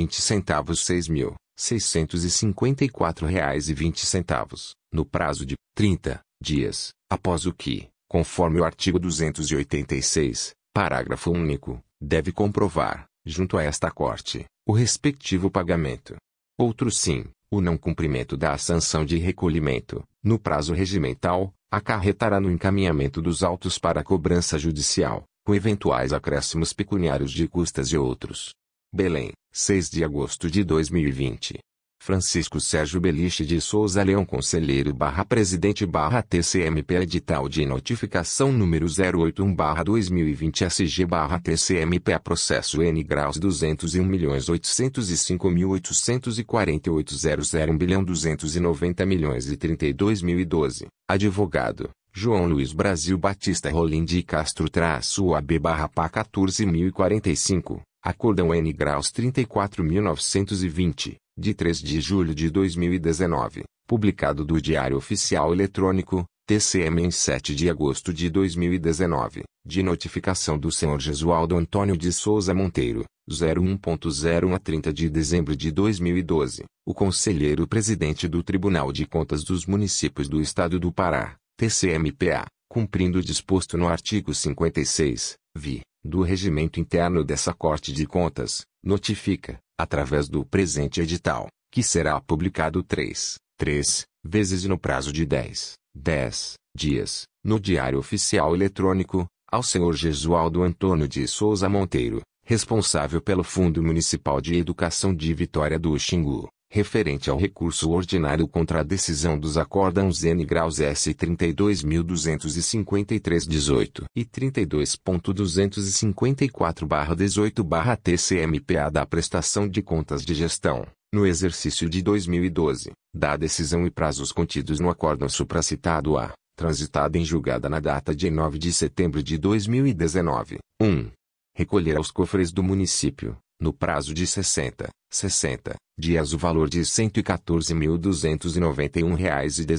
6.654,20, no prazo de 30 dias, após o que, conforme o artigo 286, parágrafo único, deve comprovar, junto a esta Corte, o respectivo pagamento. Outro sim, o não cumprimento da sanção de recolhimento, no prazo regimental, acarretará no encaminhamento dos autos para cobrança judicial, com eventuais acréscimos pecuniários de custas e outros. Belém, 6 de agosto de 2020. Francisco Sérgio Beliche de Souza Leão Conselheiro barra Presidente barra TCMP Edital de Notificação número 081 barra 2020 SG barra TCMP Processo N graus 201.805.848.00 1 bilhão 290 milhões e 32 mil e 12. Advogado, João Luiz Brasil Batista Rolim de Castro traço AB barra PA 14.045. Acordão N graus 34.920 de 3 de julho de 2019, publicado do Diário Oficial Eletrônico, TCM em 7 de agosto de 2019, de notificação do Sr. Jesualdo Antônio de Souza Monteiro, 01.01 a 30 de dezembro de 2012, o Conselheiro Presidente do Tribunal de Contas dos Municípios do Estado do Pará, TCMPA, cumprindo o disposto no artigo 56, vi, do Regimento Interno dessa Corte de Contas, notifica, através do presente edital, que será publicado três, três vezes no prazo de 10, 10 dias, no Diário Oficial Eletrônico, ao senhor Jesualdo Antônio de Souza Monteiro, responsável pelo Fundo Municipal de Educação de Vitória do Xingu, referente ao recurso ordinário contra a decisão dos acórdãos N graus S 32.253-18 e 32.254-18 TCMPA da prestação de contas de gestão, no exercício de 2012, da decisão e prazos contidos no acórdão supracitado A, transitada em julgada na data de 9 de setembro de 2019. 1. Recolher aos cofres do município, no prazo de 60, 60 dias o valor de R$ 114.291,16 R$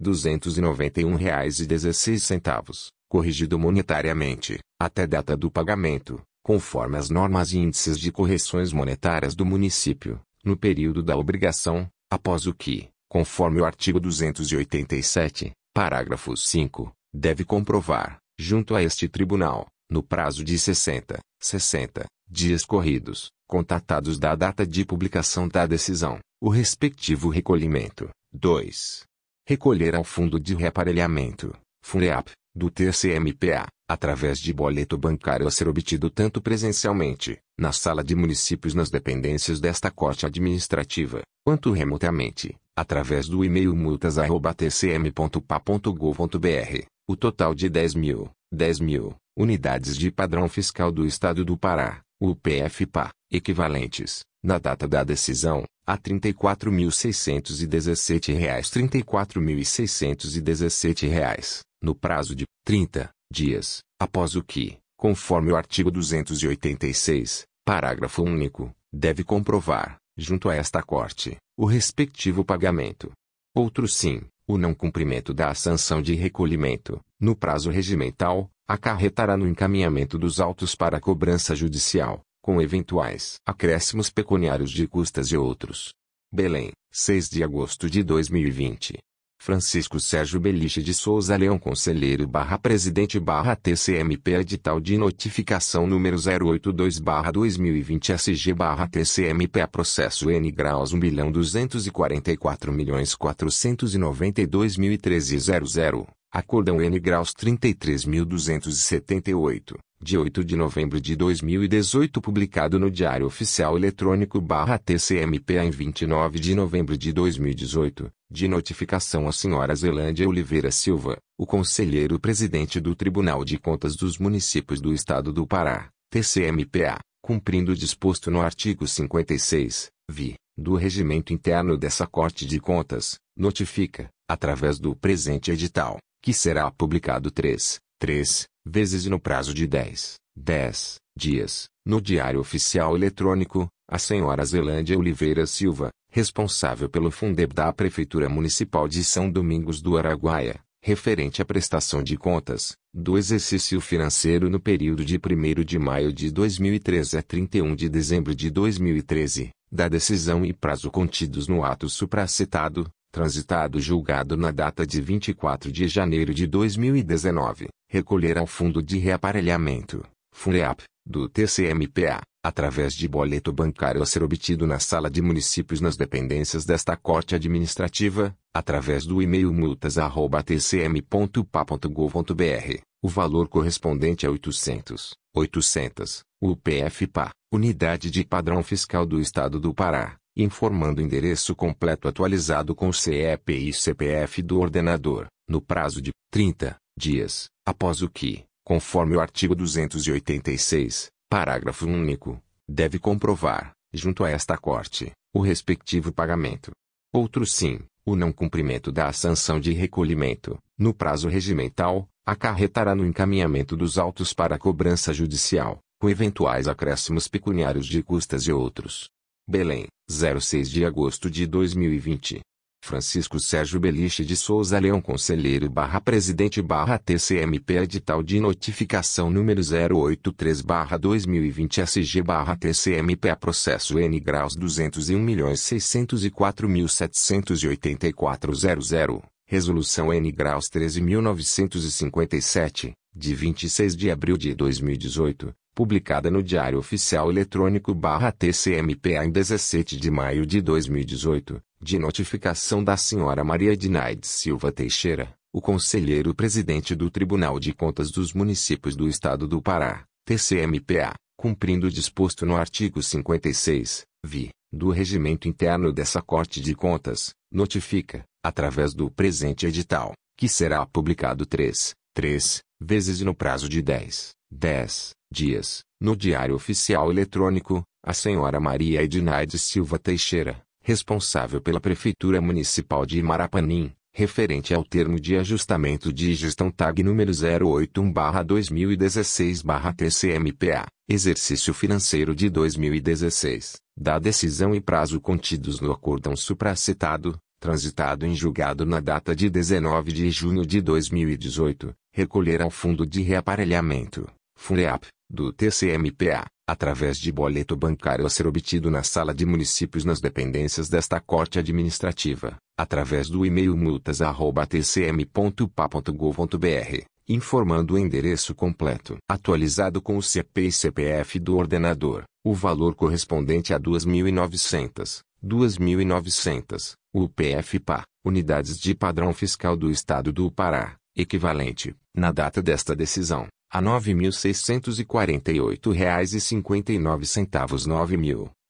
114.291,16, corrigido monetariamente, até data do pagamento, conforme as normas e índices de correções monetárias do município, no período da obrigação, após o que, conforme o artigo 287, parágrafo 5, deve comprovar, junto a este tribunal, no prazo de 60, 60 dias corridos, contatados da data de publicação da decisão, o respectivo recolhimento. 2. Recolher ao Fundo de Reaparelhamento, FUNEAP, do TCMPA, através de boleto bancário a ser obtido tanto presencialmente, na sala de municípios nas dependências desta Corte Administrativa, quanto remotamente, através do e-mail multas.tcm.pa.gov.br, o total de 10 mil, 10 mil, unidades de padrão fiscal do Estado do Pará, UPF-PA, equivalentes, na data da decisão, a R$ 34.617,00 R$ 34.617,00, no prazo de 30 dias, após o que, conforme o artigo 286, parágrafo único, deve comprovar, junto a esta Corte, o respectivo pagamento. Outro sim, o não cumprimento da sanção de recolhimento, no prazo regimental, acarretará no encaminhamento dos autos para cobrança judicial, com eventuais acréscimos pecuniários de custas e outros. Belém, 6 de agosto de 2020. Francisco Sérgio Beliche de Souza Leão Conselheiro barra Presidente barra TCMP Edital de Notificação número 082 barra 2020 SG barra TCMP a processo N graus 1 bilhão 244 milhões 492 mil e 13 00 Acordão N graus 33.278, de 8 de novembro de 2018 publicado no Diário Oficial Eletrônico barra TCMPA em 29 de novembro de 2018, de notificação à senhora Zelândia Oliveira Silva, o conselheiro presidente do Tribunal de Contas dos Municípios do Estado do Pará, TCMPA, cumprindo o disposto no artigo 56, vi, do regimento interno dessa Corte de Contas, notifica, através do presente edital, que será publicado três, três vezes no prazo de 10, 10 dias, no Diário Oficial Eletrônico, a senhora Zelândia Oliveira Silva, responsável pelo Fundeb da Prefeitura Municipal de São Domingos do Araguaia, referente à prestação de contas, do exercício financeiro no período de 1 de maio de 2013 a 31 de dezembro de 2013, da decisão e prazo contidos no ato supracitado, transitado julgado na data de 24 de janeiro de 2019, recolher ao Fundo de Reaparelhamento, FUNEAP, do TCMPA, através de boleto bancário a ser obtido na Sala de Municípios nas dependências desta Corte Administrativa, através do e-mail multas@tcm.pa.gov.br, o valor correspondente a 800, 800, UPF-PA, Unidade de Padrão Fiscal do Estado do Pará, informando o endereço completo atualizado com CEP e CPF do ordenador, no prazo de 30 dias, após o que, conforme o artigo 286, parágrafo único, deve comprovar, junto a esta Corte, o respectivo pagamento. Outro sim, o não cumprimento da sanção de recolhimento, no prazo regimental, acarretará no encaminhamento dos autos para cobrança judicial, com eventuais acréscimos pecuniários de custas e outros. Belém, 06 de agosto de 2020. Francisco Sérgio Beliche de Souza Leão Conselheiro barra Presidente barra TCMP Edital de Notificação número 083 barra 2020 SG barra TCMP processo N graus 201.604.784.00 Resolução N graus 13.957, de 26 de abril de 2018, publicada no Diário Oficial Eletrônico barra TCMPA em 17 de maio de 2018, de notificação da senhora Maria Ednaide Silva Teixeira, o conselheiro presidente do Tribunal de Contas dos Municípios do Estado do Pará, TCMPA, cumprindo o disposto no artigo 56, vi, do regimento interno dessa Corte de Contas, notifica, através do presente edital, que será publicado três, três vezes no prazo de 10, 10 dias, no Diário Oficial Eletrônico, a senhora Maria Ednaide Silva Teixeira, responsável pela Prefeitura Municipal de Marapanim, referente ao termo de ajustamento de gestão TAG número 081-2016-TCMPA, exercício financeiro de 2016, da decisão e prazo contidos no acórdão supracitado, transitado em julgado na data de 19 de junho de 2018, recolher ao Fundo de Reaparelhamento, FUNEAP, do TCMPA, através de boleto bancário a ser obtido na Sala de Municípios nas dependências desta Corte Administrativa, através do e-mail multas@tcm.pa.gov.br, informando o endereço completo, atualizado com o CP e CPF do ordenador, o valor correspondente a 2.900, 2.900, UPF-PA, unidades de padrão fiscal do Estado do Pará, equivalente, na data desta decisão, a R$ 9.648,59 R$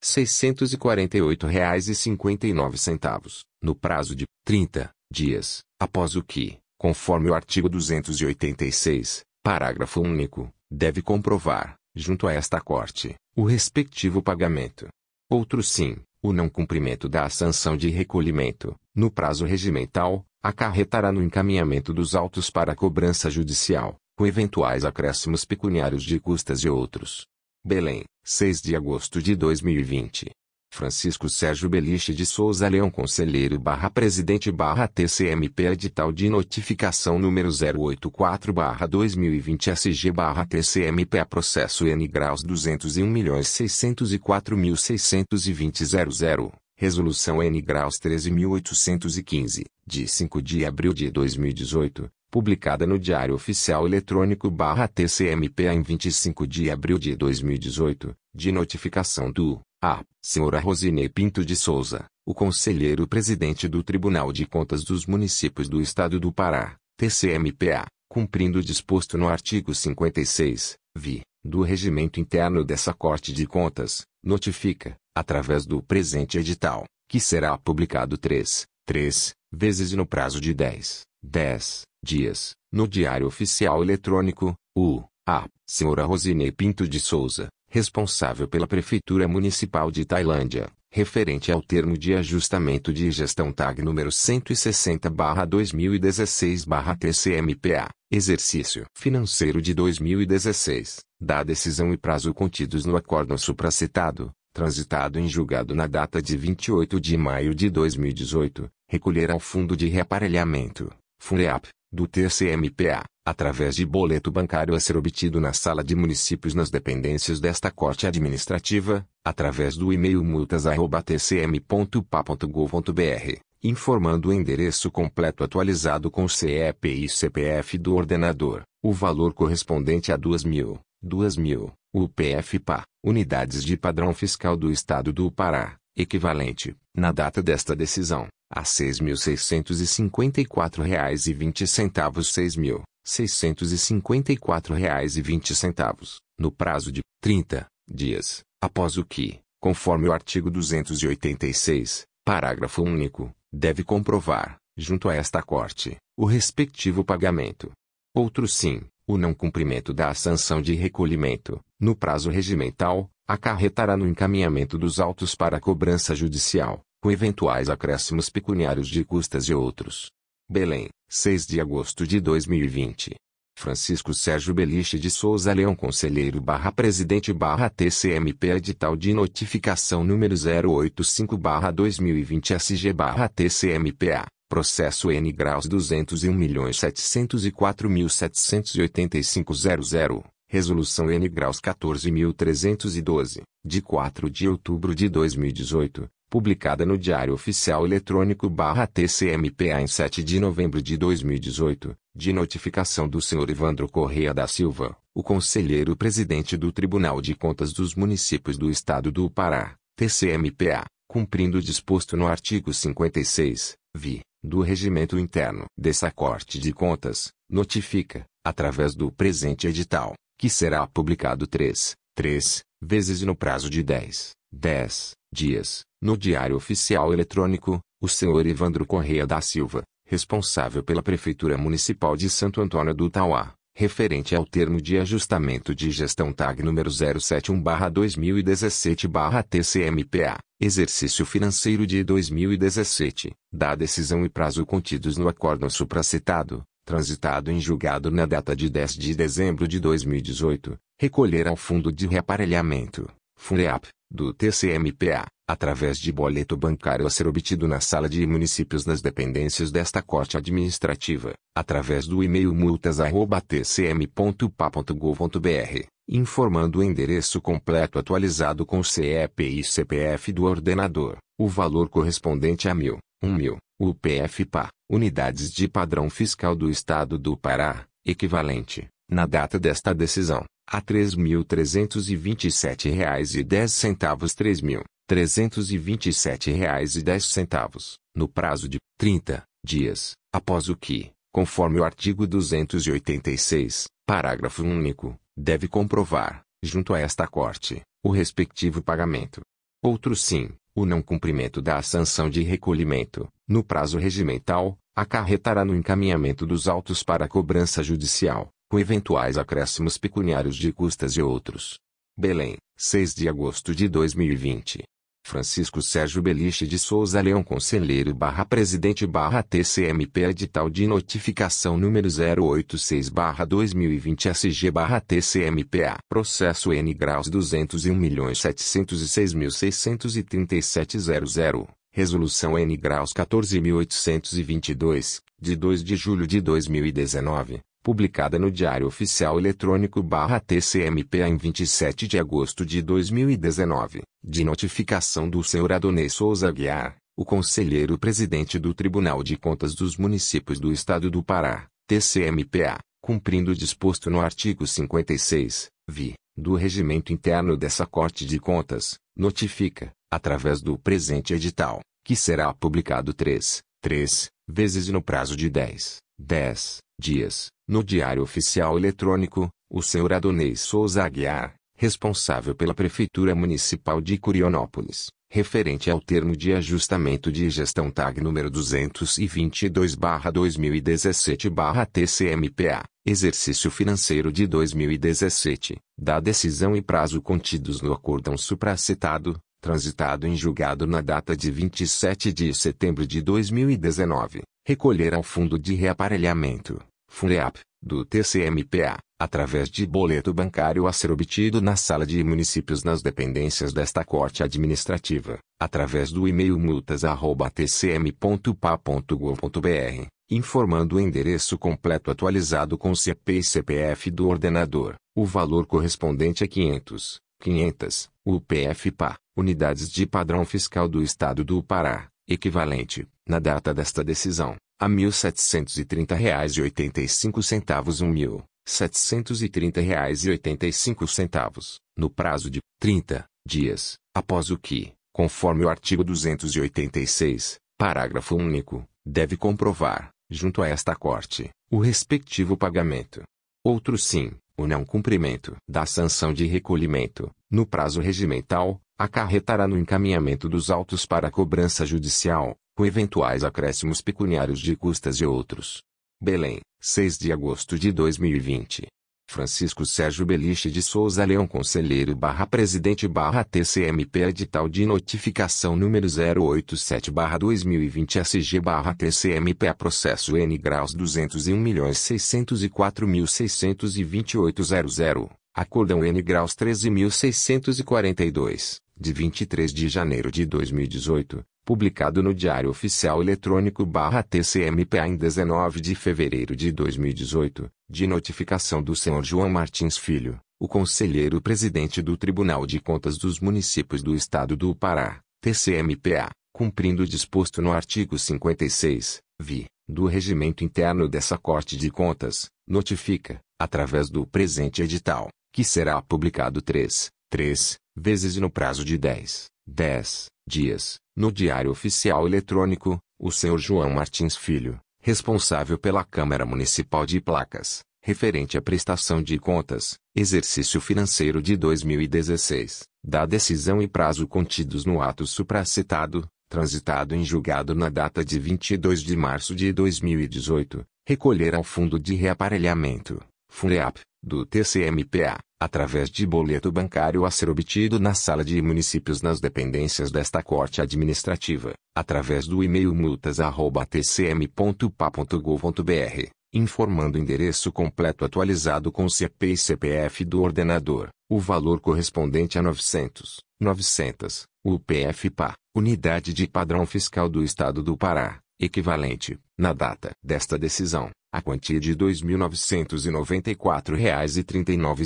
9.648,59, no prazo de 30 dias, após o que, conforme o artigo 286, parágrafo único, deve comprovar, junto a esta Corte, o respectivo pagamento. Outro sim, o não cumprimento da sanção de recolhimento, no prazo regimental, acarretará no encaminhamento dos autos para cobrança judicial, com eventuais acréscimos pecuniários de custas e outros. Belém, 6 de agosto de 2020. Francisco Sérgio Beliche de Souza Leão Conselheiro barra Presidente barra TCMP Edital de Notificação número 084 barra 2020 SG barra TCMP processo N graus 201.604.620.00 Resolução N graus 13.815, de 5 de abril de 2018, publicada no Diário Oficial Eletrônico TCMPA em 25 de abril de 2018, de notificação do a. Senhora Rosinei Pinto de Souza, o conselheiro presidente do Tribunal de Contas dos Municípios do Estado do Pará, TCMPA, cumprindo o disposto no artigo 56, vi, do regimento interno dessa Corte de Contas, notifica, através do presente edital, que será publicado três, três vezes no prazo de 10, 10 dias, no Diário Oficial Eletrônico, o, a, senhora Rosinei Pinto de Souza, responsável pela Prefeitura Municipal de Tailândia, referente ao termo de ajustamento de gestão TAG número 160-2016-TCMPA, exercício financeiro de 2016, da decisão e prazo contidos no acórdão supracitado, transitado em julgado na data de 28 de maio de 2018, recolher ao Fundo de Reaparelhamento, FUNEAP, do TCMPA, através de boleto bancário a ser obtido na sala de municípios nas dependências desta Corte Administrativa, através do e-mail multas@tcm.pa.gov.br, informando o endereço completo atualizado com CEP e CPF do ordenador, o valor correspondente a 2.000, 2.000, UPF-PA, unidades de padrão fiscal do Estado do Pará, equivalente, na data desta decisão, a R$ 6.654,20 R$ 6.654,20, no prazo de 30 dias, após o que, conforme o artigo 286, parágrafo único, deve comprovar, junto a esta Corte, o respectivo pagamento. Outro sim, o não cumprimento da sanção de recolhimento, no prazo regimental, acarretará no encaminhamento dos autos para cobrança judicial, com eventuais acréscimos pecuniários de custas e outros. Belém, 6 de agosto de 2020. Francisco Sérgio Beliche de Souza Leão Conselheiro barra Presidente barra TCMP Edital de Notificação número 085 barra 2020 SG barra TCMPA, Processo N graus 201.704.785.00, Resolução N graus 14.312, de 4 de outubro de 2018, publicada no Diário Oficial Eletrônico barra TCMPA em 7 de novembro de 2018, de notificação do Sr. Evandro Correia da Silva, o conselheiro presidente do Tribunal de Contas dos Municípios do Estado do Pará, TCMPA, cumprindo o disposto no artigo 56, vi, do Regimento Interno dessa Corte de Contas, notifica, através do presente edital, que será publicado três, três vezes no prazo de 10, 10 dias, no Diário Oficial Eletrônico, o senhor Evandro Correia da Silva, responsável pela Prefeitura Municipal de Santo Antônio do Tauá, referente ao termo de ajustamento de gestão TAG número 071-2017-TCMPA, exercício financeiro de 2017, da decisão e prazo contidos no acórdão supracitado, transitado em julgado na data de 10 de dezembro de 2018, recolher ao Fundo de Reaparelhamento, FUNEAP, do TCMPA, através de boleto bancário a ser obtido na sala de municípios nas dependências desta Corte Administrativa, através do e-mail multas@tcm.pa.gov.br, informando o endereço completo atualizado com CEP e CPF do ordenador, o valor correspondente a mil, um mil, UPF-PA, unidades de padrão fiscal do Estado do Pará, equivalente, na data desta decisão, a R$ 3.327,10 R$ 327,10, no prazo de 30 dias, após o que, conforme o artigo 286, parágrafo único, deve comprovar, junto a esta Corte, o respectivo pagamento. Outro sim, o não cumprimento da sanção de recolhimento, no prazo regimental, acarretará no encaminhamento dos autos para cobrança judicial, com eventuais acréscimos pecuniários de custas e outros. Belém, 6 de agosto de 2020. Francisco Sérgio Beliche de Souza Leão Conselheiro barra Presidente barra TCMP Edital de Notificação número 086 barra 2020 SG barra TCMPA Processo N graus 201.706.637.00 Resolução N graus 14.822, de 2 de julho de 2019, publicada no Diário Oficial Eletrônico barra TCMPA em 27 de agosto de 2019, de notificação do senhor Adonai Souza Guiar, o conselheiro presidente do Tribunal de Contas dos Municípios do Estado do Pará, TCMPA, cumprindo o disposto no artigo 56, vi, do regimento interno dessa Corte de Contas, notifica, através do presente edital, que será publicado três, três vezes no prazo de 10, 10 dias, no Diário Oficial Eletrônico, o senhor Adonai Souza Aguiar, responsável pela Prefeitura Municipal de Curionópolis, referente ao termo de ajustamento de gestão TAG número 222-2017-TCMPA, exercício financeiro de 2017, da decisão e prazo contidos no acórdão supracitado, transitado em julgado na data de 27 de setembro de 2019, recolher ao Fundo de Reaparelhamento, FUNREAP, do TCMPA, através de boleto bancário a ser obtido na sala de municípios nas dependências desta Corte Administrativa, através do e-mail multas@tcm.pa.gov.br, informando o endereço completo atualizado com CP e CPF do ordenador, o valor correspondente a 500, 500, UPF-PA, unidades de padrão fiscal do Estado do Pará, equivalente, na data desta decisão, a R$ 1.730,85 um mil, R$ 730,85, no prazo de 30 dias, após o que, conforme o artigo 286, parágrafo único, deve comprovar, junto a esta Corte, o respectivo pagamento. Outro sim, o não cumprimento da sanção de recolhimento, no prazo regimental, acarretará no encaminhamento dos autos para cobrança judicial, com eventuais acréscimos pecuniários de custas e outros. Belém, 6 de agosto de 2020. Francisco Sérgio Beliche de Souza Leão Conselheiro barra Presidente barra TCMP Edital de Notificação número 087 barra 2020 SG barra TCMP Processo N graus 201.604.628.00 Acordão N graus 13.642, de 23 de janeiro de 2018, publicado no Diário Oficial Eletrônico barra TCMPA em 19 de fevereiro de 2018, de notificação do senhor João Martins Filho, o conselheiro presidente do Tribunal de Contas dos Municípios do Estado do Pará, TCMPA, cumprindo o disposto no artigo 56, vi, do regimento interno dessa Corte de Contas, notifica, através do presente edital, que será publicado três, três vezes no prazo de 10, 10 dias, no Diário Oficial Eletrônico, o senhor João Martins Filho, responsável pela Câmara Municipal de Placas, referente à prestação de contas, exercício financeiro de 2016, da decisão e prazo contidos no ato supracitado, transitado em julgado na data de 22 de março de 2018, recolher ao Fundo de Reaparelhamento, FUNREAP, do TCMPA, através de boleto bancário a ser obtido na sala de municípios nas dependências desta Corte Administrativa, através do e-mail multas@tcm.pa.gov.br, informando o endereço completo atualizado com CP e CPF do ordenador, o valor correspondente a 900, 900, UPF-PA, unidade de padrão fiscal do Estado do Pará, equivalente, na data desta decisão, a quantia de R$ 2.994,39 R$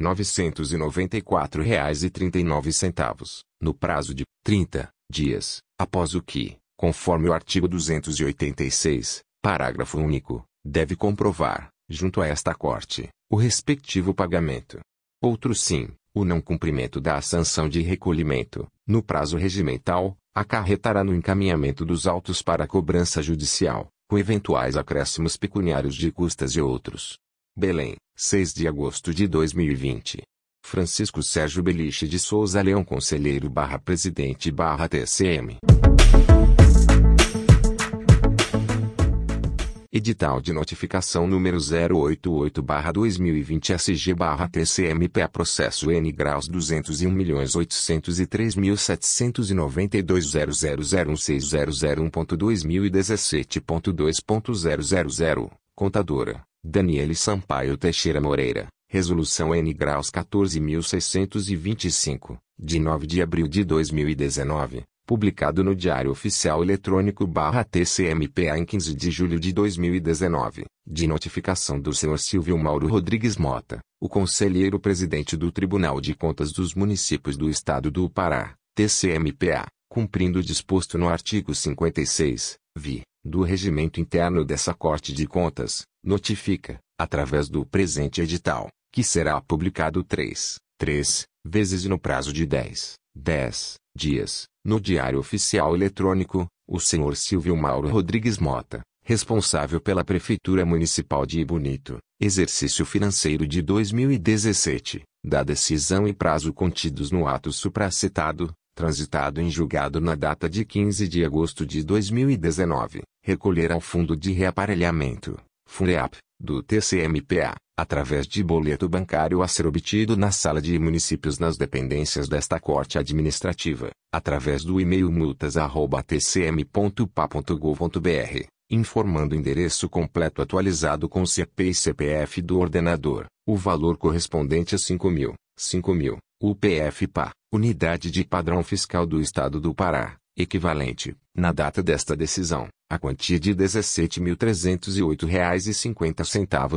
2.994,39, no prazo de 30 dias, após o que, conforme o artigo 286, parágrafo único, deve comprovar, junto a esta Corte, o respectivo pagamento. Outro sim, o não cumprimento da sanção de recolhimento, no prazo regimental, acarretará no encaminhamento dos autos para cobrança judicial, com eventuais acréscimos pecuniários de custas e outros. Belém, 6 de agosto de 2020. Francisco Sérgio Beliche de Souza Leão Conselheiro barra Presidente barra TCM. Edital de notificação número 088-2020 SG-TCMPA Processo N graus 201.803.792.0016001.2017.2.000 Contadora, Daniele Sampaio Teixeira Moreira, Resolução N graus 14.625, de 9 de abril de 2019 publicado no Diário Oficial Eletrônico TCMPA em 15 de julho de 2019, de notificação do Sr. Silvio Mauro Rodrigues Mota, o conselheiro presidente do Tribunal de Contas dos Municípios do Estado do Pará, TCMPA, cumprindo o disposto no artigo 56, vi, do regimento interno dessa Corte de Contas, notifica, através do presente edital, que será publicado 3, 3 vezes no prazo de 10, 10 dias, no Diário Oficial Eletrônico, o senhor Silvio Mauro Rodrigues Mota, responsável pela Prefeitura Municipal de Bonito, exercício financeiro de 2017, da decisão e prazo contidos no ato supracitado, transitado em julgado na data de 15 de agosto de 2019, recolher ao Fundo de Reaparelhamento, FUNREAP, do TCMPA, através de boleto bancário a ser obtido na sala de municípios nas dependências desta Corte Administrativa, através do e-mail multas@tcm.pa.gov.br, informando o endereço completo atualizado com CP e CPF do ordenador, o valor correspondente a 5 mil, 5 mil, UPF-PA, Unidade de Padrão Fiscal do Estado do Pará, equivalente, na data desta decisão, a quantia de R$ 17.308,50 R$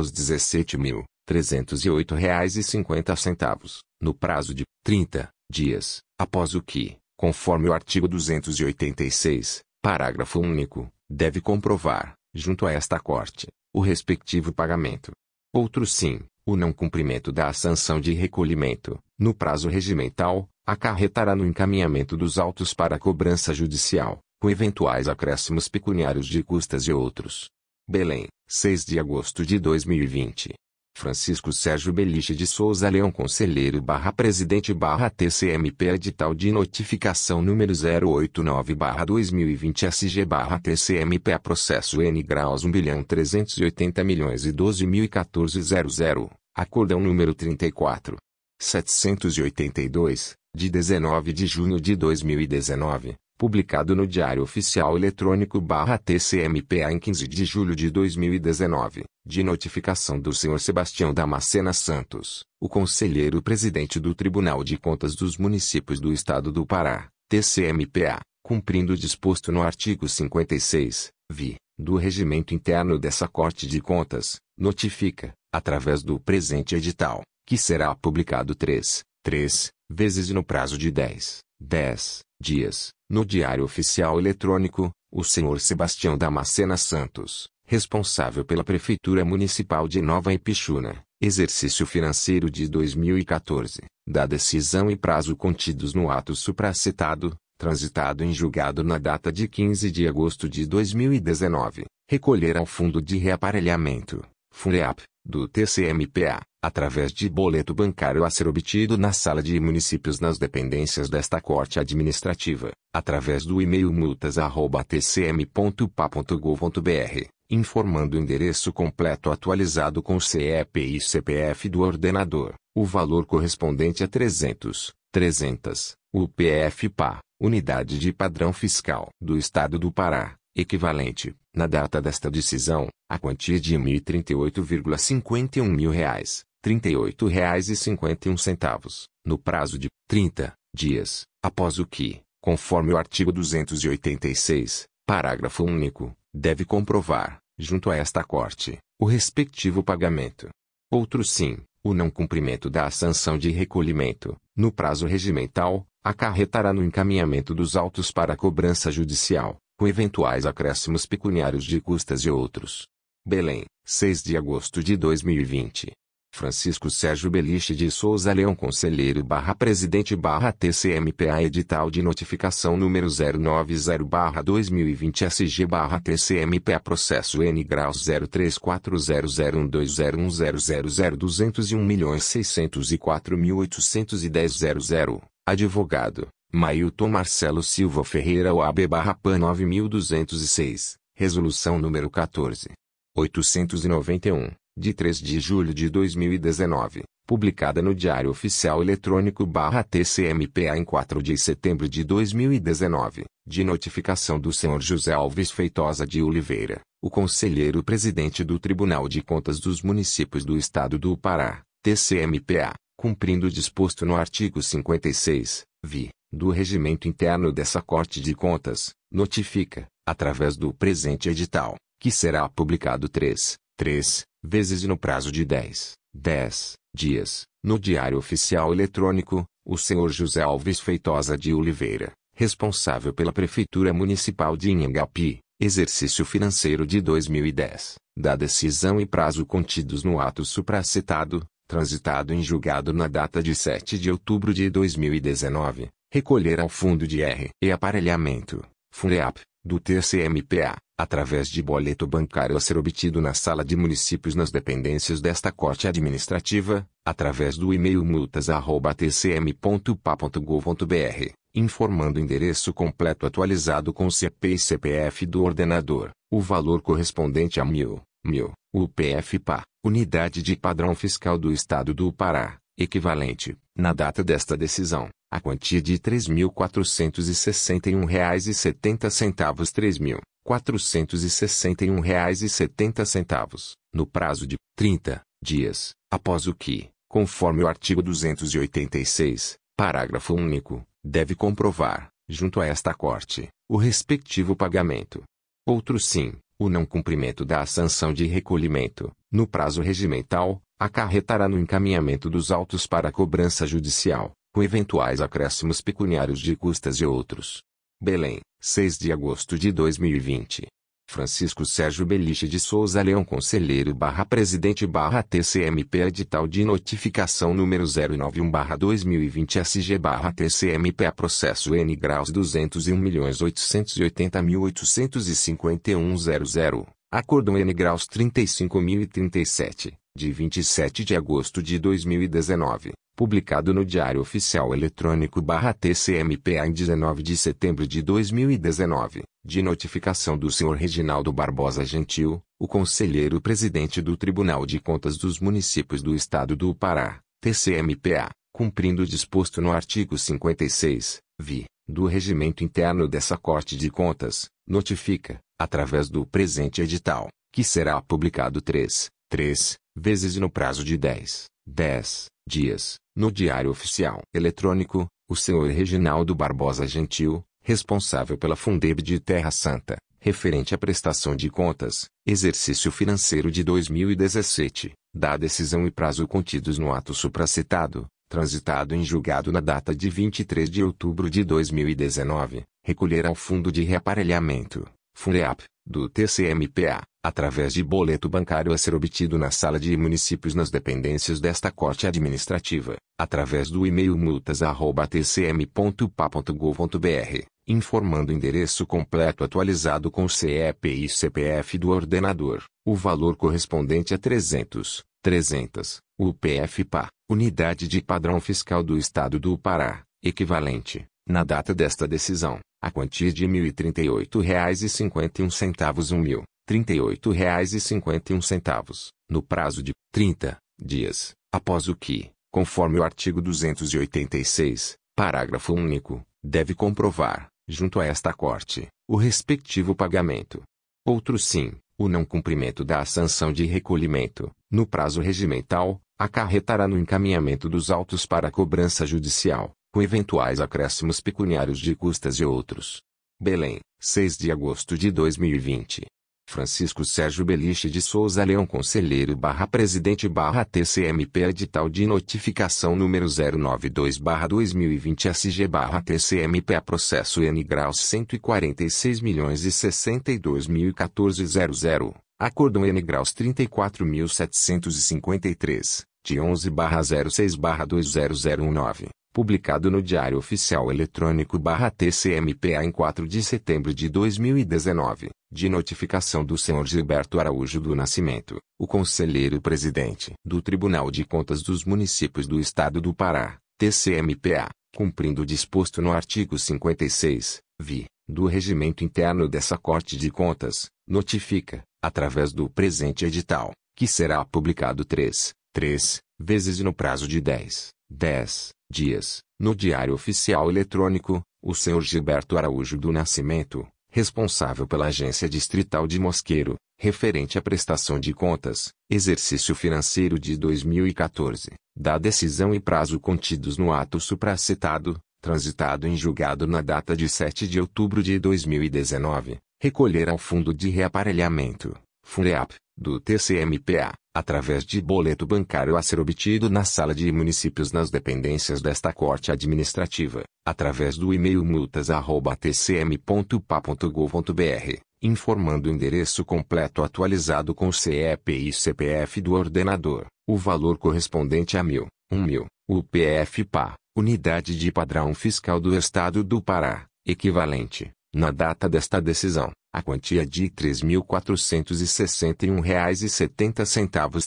17.308,50, no prazo de 30 dias, após o que, conforme o artigo 286, parágrafo único, deve comprovar, junto a esta Corte, o respectivo pagamento. Outro sim, o não cumprimento da sanção de recolhimento, no prazo regimental, acarretará no encaminhamento dos autos para cobrança judicial, com eventuais acréscimos pecuniários de custas e outros. Belém, 6 de agosto de 2020. Francisco Sérgio Beliche de Souza Leão Conselheiro barra Presidente barra TCMP Edital de Notificação número 089 barra 2020 SG barra TCMP Processo N graus 1 bilhão 380 milhões e 12 mil e 14 00, Acordão número 34. 782, de 19 de junho de 2019, publicado no Diário Oficial Eletrônico barra TCMPA em 15 de julho de 2019, de notificação do Sr. Sebastião Damascena Santos, o conselheiro presidente do Tribunal de Contas dos Municípios do Estado do Pará, TCMPA, cumprindo o disposto no artigo 56, vi, do regimento interno dessa Corte de Contas, notifica, através do presente edital, que será publicado 3, 3 vezes e no prazo de 10, 10 dias, no Diário Oficial Eletrônico, o senhor Sebastião Damascena Santos, responsável pela Prefeitura Municipal de Nova Ipixuna, exercício financeiro de 2014, da decisão e prazo contidos no ato supracitado, transitado em julgado na data de 15 de agosto de 2019, recolher ao Fundo de Reaparelhamento, FUNREAP, do TCMPA, através de boleto bancário a ser obtido na sala de municípios nas dependências desta Corte Administrativa, através do e-mail multas@tcm.pa.gov.br, informando o endereço completo atualizado com CEP e CPF do ordenador, o valor correspondente a 300, 300, UPF-PA, Unidade de Padrão Fiscal do Estado do Pará, equivalente, na data desta decisão, a quantia de 1.038,51 mil reais, R$ 38,51, no prazo de 30 dias, após o que, conforme o artigo 286, parágrafo único, deve comprovar, junto a esta Corte, o respectivo pagamento. Outro sim, o não cumprimento da sanção de recolhimento, no prazo regimental, acarretará no encaminhamento dos autos para cobrança judicial, com eventuais acréscimos pecuniários de custas e outros. Belém, 6 de agosto de 2020. Francisco Sérgio Beliche de Souza Leão Conselheiro barra Presidente barra TCMPA Edital de Notificação número 090 barra 2020 SG barra TCMPA Processo N graus 03400120000201.604.810.00 Advogado Mailton Marcelo Silva Ferreira OAB barra PAN 9206, Resolução número 14. 891, de 3 de julho de 2019, publicada no Diário Oficial Eletrônico TCMPA em 4 de setembro de 2019, de notificação do Sr. José Alves Feitosa de Oliveira, o conselheiro presidente do Tribunal de Contas dos Municípios do Estado do Pará, TCMPA, cumprindo o disposto no artigo 56, vi do regimento interno dessa Corte de Contas, notifica, através do presente edital, que será publicado três, três vezes e no prazo de 10, 10 dias, no Diário Oficial Eletrônico, o senhor José Alves Feitosa de Oliveira, responsável pela Prefeitura Municipal de Inhangapi, exercício financeiro de 2010, da decisão e prazo contidos no ato supracitado, transitado em julgado na data de 7 de outubro de 2019, recolher ao Fundo de R e Aparelhamento, FUNEAP, do TCMPA, através de boleto bancário a ser obtido na sala de municípios nas dependências desta Corte Administrativa, através do e-mail multas@tcm.pa.gov.br, informando o endereço completo atualizado com CP e CPF do ordenador, o valor correspondente a mil, mil, UPF-PA, unidade de padrão fiscal do Estado do Pará, equivalente, na data desta decisão, a quantia de R$ 3.461,70 R$ 3.461,70, no prazo de 30 dias, após o que, conforme o artigo 286, parágrafo único, deve comprovar, junto a esta Corte, o respectivo pagamento. Outro sim, o não cumprimento da sanção de recolhimento, no prazo regimental, acarretará no encaminhamento dos autos para cobrança judicial, com eventuais acréscimos pecuniários de custas e outros. Belém, 6 de agosto de 2020. Francisco Sérgio Beliche de Souza Leão Conselheiro barra Presidente barra TCMP Edital de Notificação número 091 barra 2020 SG barra TCMP Processo N graus 201.880.851.00 Acordo N graus 35.037 de 27 de agosto de 2019, publicado no Diário Oficial Eletrônico TCMPA em 19 de setembro de 2019, de notificação do Sr. Reginaldo Barbosa Gentil, o Conselheiro Presidente do Tribunal de Contas dos Municípios do Estado do Pará, TCMPA, cumprindo o disposto no artigo 56, vi, do Regimento Interno dessa Corte de Contas, notifica, através do presente edital, que será publicado 3, 3 vezes no prazo de 10, 10 dias, no Diário Oficial Eletrônico, o senhor Reginaldo Barbosa Gentil, responsável pela Fundeb de Terra Santa, referente à prestação de contas, exercício financeiro de 2017, da decisão e prazo contidos no ato supracitado, transitado em julgado na data de 23 de outubro de 2019, recolher ao Fundo de Reaparelhamento, FUNEAP, do TCMPA, através de boleto bancário a ser obtido na sala de municípios nas dependências desta Corte Administrativa, através do e-mail multas@tcm.pa.gov.br, informando o endereço completo atualizado com CEP e CPF do ordenador, o valor correspondente a 300, 300, UPF-PA, unidade de padrão fiscal do Estado do Pará, equivalente, na data desta decisão, a quantia de R$ 1.038,51 um mil, R$ 38,51, no prazo de 30 dias, após o que, conforme o artigo 286, parágrafo único, deve comprovar, junto a esta Corte, o respectivo pagamento. Outro sim, o não cumprimento da sanção de recolhimento, no prazo regimental, acarretará no encaminhamento dos autos para cobrança judicial, com eventuais acréscimos pecuniários de custas e outros. Belém, 6 de agosto de 2020. Francisco Sérgio Beliche de Souza Leão Conselheiro barra Presidente barra TCMP Edital de Notificação número 092 barra 2020 SG barra TCMP Processo N graus 146 milhões e 62 mil e 14 00. Acordo N graus 34.753, de 11 barra 06 barra 20019 publicado no Diário Oficial Eletrônico barra TCMPA em 4 de setembro de 2019, de notificação do Sr. Gilberto Araújo do Nascimento, o Conselheiro Presidente do Tribunal de Contas dos Municípios do Estado do Pará, TCMPA, cumprindo o disposto no artigo 56, vi, do Regimento Interno dessa Corte de Contas, notifica, através do presente edital, que será publicado 3, 3 vezes no prazo de 10, 10 dias, no Diário Oficial Eletrônico, o Sr. Gilberto Araújo do Nascimento, responsável pela Agência Distrital de Mosqueiro, referente à prestação de contas, exercício financeiro de 2014, da decisão e prazo contidos no ato supracitado, transitado em julgado na data de 7 de outubro de 2019, recolher ao Fundo de Reaparelhamento, FUNEAP, do TCMPA, através de boleto bancário a ser obtido na sala de municípios nas dependências desta Corte Administrativa, através do e-mail multas@tcm.pa.gov.br, informando o endereço completo atualizado com CEP e CPF do ordenador, o valor correspondente a mil, um mil, o PF-PA, Unidade de Padrão Fiscal do Estado do Pará, equivalente, na data desta decisão, a quantia de R$ 3.461,70 R$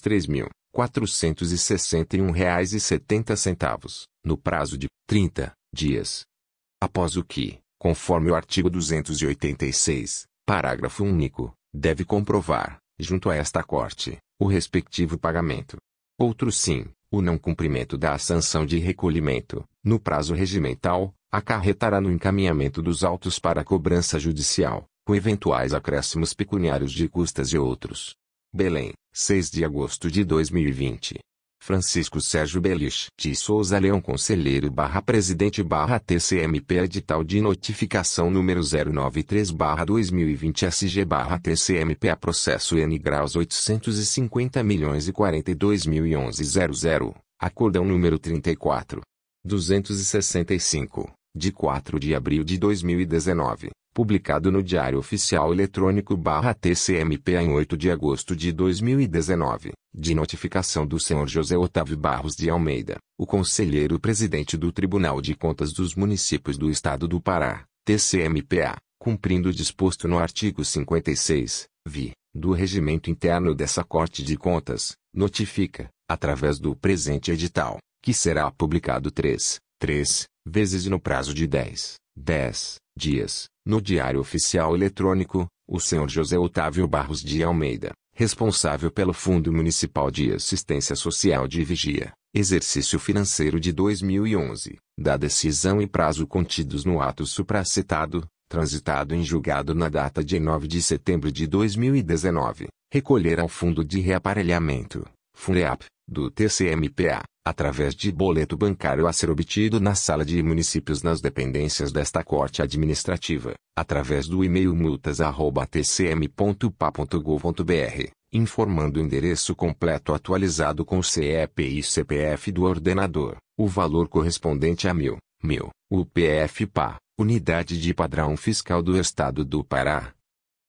3.461,70, no prazo de 30 dias. Após o que, conforme o artigo 286, parágrafo único, deve comprovar, junto a esta Corte, o respectivo pagamento. Outro sim, o não cumprimento da sanção de recolhimento, no prazo regimental, acarretará no encaminhamento dos autos para cobrança judicial, com eventuais acréscimos pecuniários de custas e outros. Belém, 6 de agosto de 2020. Francisco Sérgio Belich de Souza Leão Conselheiro barra Presidente barra TCMP Edital de Notificação número 093 barra 2020 SG barra TCMP a processo N graus 850 milhões e 42 mil e 11 00, acordão número 34. 265, de 4 de abril de 2019 publicado no Diário Oficial Eletrônico barra TCMP em 8 de agosto de 2019, de notificação do senhor José Otávio Barros de Almeida, o conselheiro-presidente do Tribunal de Contas dos Municípios do Estado do Pará, TCMPA, cumprindo o disposto no artigo 56, vi, do regimento interno dessa Corte de Contas, notifica, através do presente edital, que será publicado 3, 3 vezes no prazo de 10, 10 dias, no Diário Oficial Eletrônico, o senhor José Otávio Barros de Almeida, responsável pelo Fundo Municipal de Assistência Social de Vigia, exercício financeiro de 2011, da decisão e prazo contidos no ato supracitado, transitado em julgado na data de 9 de setembro de 2019, recolher ao Fundo de Reaparelhamento, FUNEAP, do TCMPA, através de boleto bancário a ser obtido na sala de municípios nas dependências desta Corte Administrativa, através do e-mail multas@tcm.pa.gov.br, informando o endereço completo atualizado com CEP e CPF do ordenador, o valor correspondente a mil, mil, o PF-PA, Unidade de Padrão Fiscal do Estado do Pará.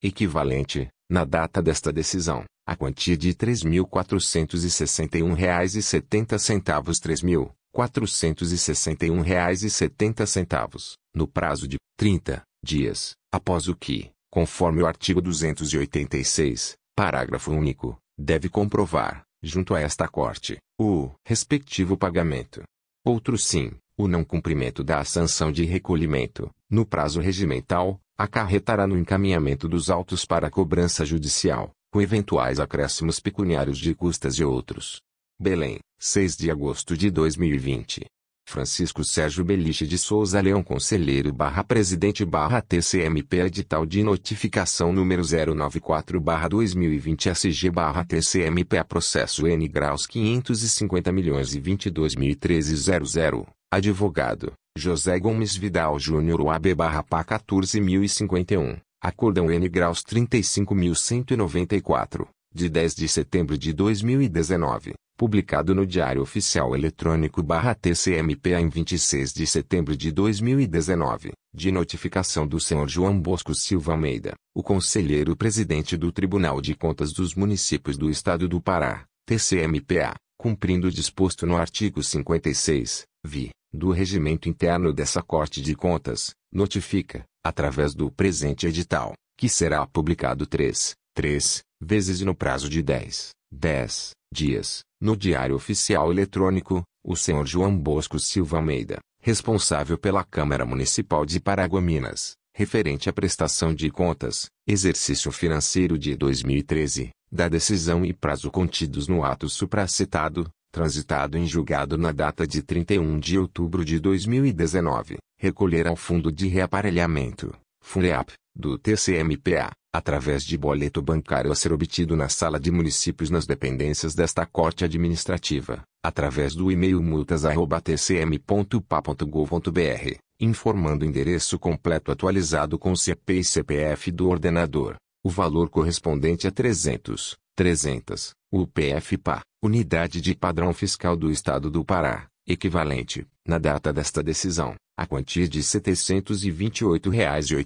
Equivalente, na data desta decisão, a quantia de R$ 3.461,70 R$ 3.461,70, no prazo de 30 dias, após o que, conforme o artigo 286, parágrafo único, deve comprovar, junto a esta Corte, o respectivo pagamento. Outro sim, o não cumprimento da sanção de recolhimento, no prazo regimental, acarretará no encaminhamento dos autos para cobrança judicial, com eventuais acréscimos pecuniários de custas e outros. Belém, 6 de agosto de 2020. Francisco Sérgio Beliche de Souza Leão Conselheiro barra Presidente barra TCMP Edital de Notificação número 094 barra 2020 SG barra TCMP processo N graus 550 milhões e 22 mil 00, advogado, José Gomes Vidal Júnior UAB barra PA 14.051. Acordão N graus 35.194, de 10 de setembro de 2019, publicado no Diário Oficial Eletrônico barra TCMPA em 26 de setembro de 2019, de notificação do senhor João Bosco Silva Almeida, o conselheiro-presidente do Tribunal de Contas dos Municípios do Estado do Pará, TCMPA, cumprindo o disposto no artigo 56, vi, do regimento interno dessa Corte de Contas, notifica, através do presente edital, que será publicado três, três vezes no prazo de 10, 10 dias, no Diário Oficial Eletrônico, o senhor João Bosco Silva Almeida, responsável pela Câmara Municipal de Paraguaminas, referente à prestação de contas, exercício financeiro de 2013, da decisão e prazo contidos no ato supracitado, transitado em julgado na data de 31 de outubro de 2019, recolher ao Fundo de Reaparelhamento, FUNEAP, do TCMPA, através de boleto bancário a ser obtido na sala de municípios nas dependências desta Corte Administrativa, através do e-mail multas@tcm.pa.gov.br, informando o endereço completo atualizado com CP e CPF do ordenador, o valor correspondente a 300, 300, UPF-PA, Unidade de Padrão Fiscal do Estado do Pará, equivalente, na data desta decisão, a quantia de R$ 728,82 R$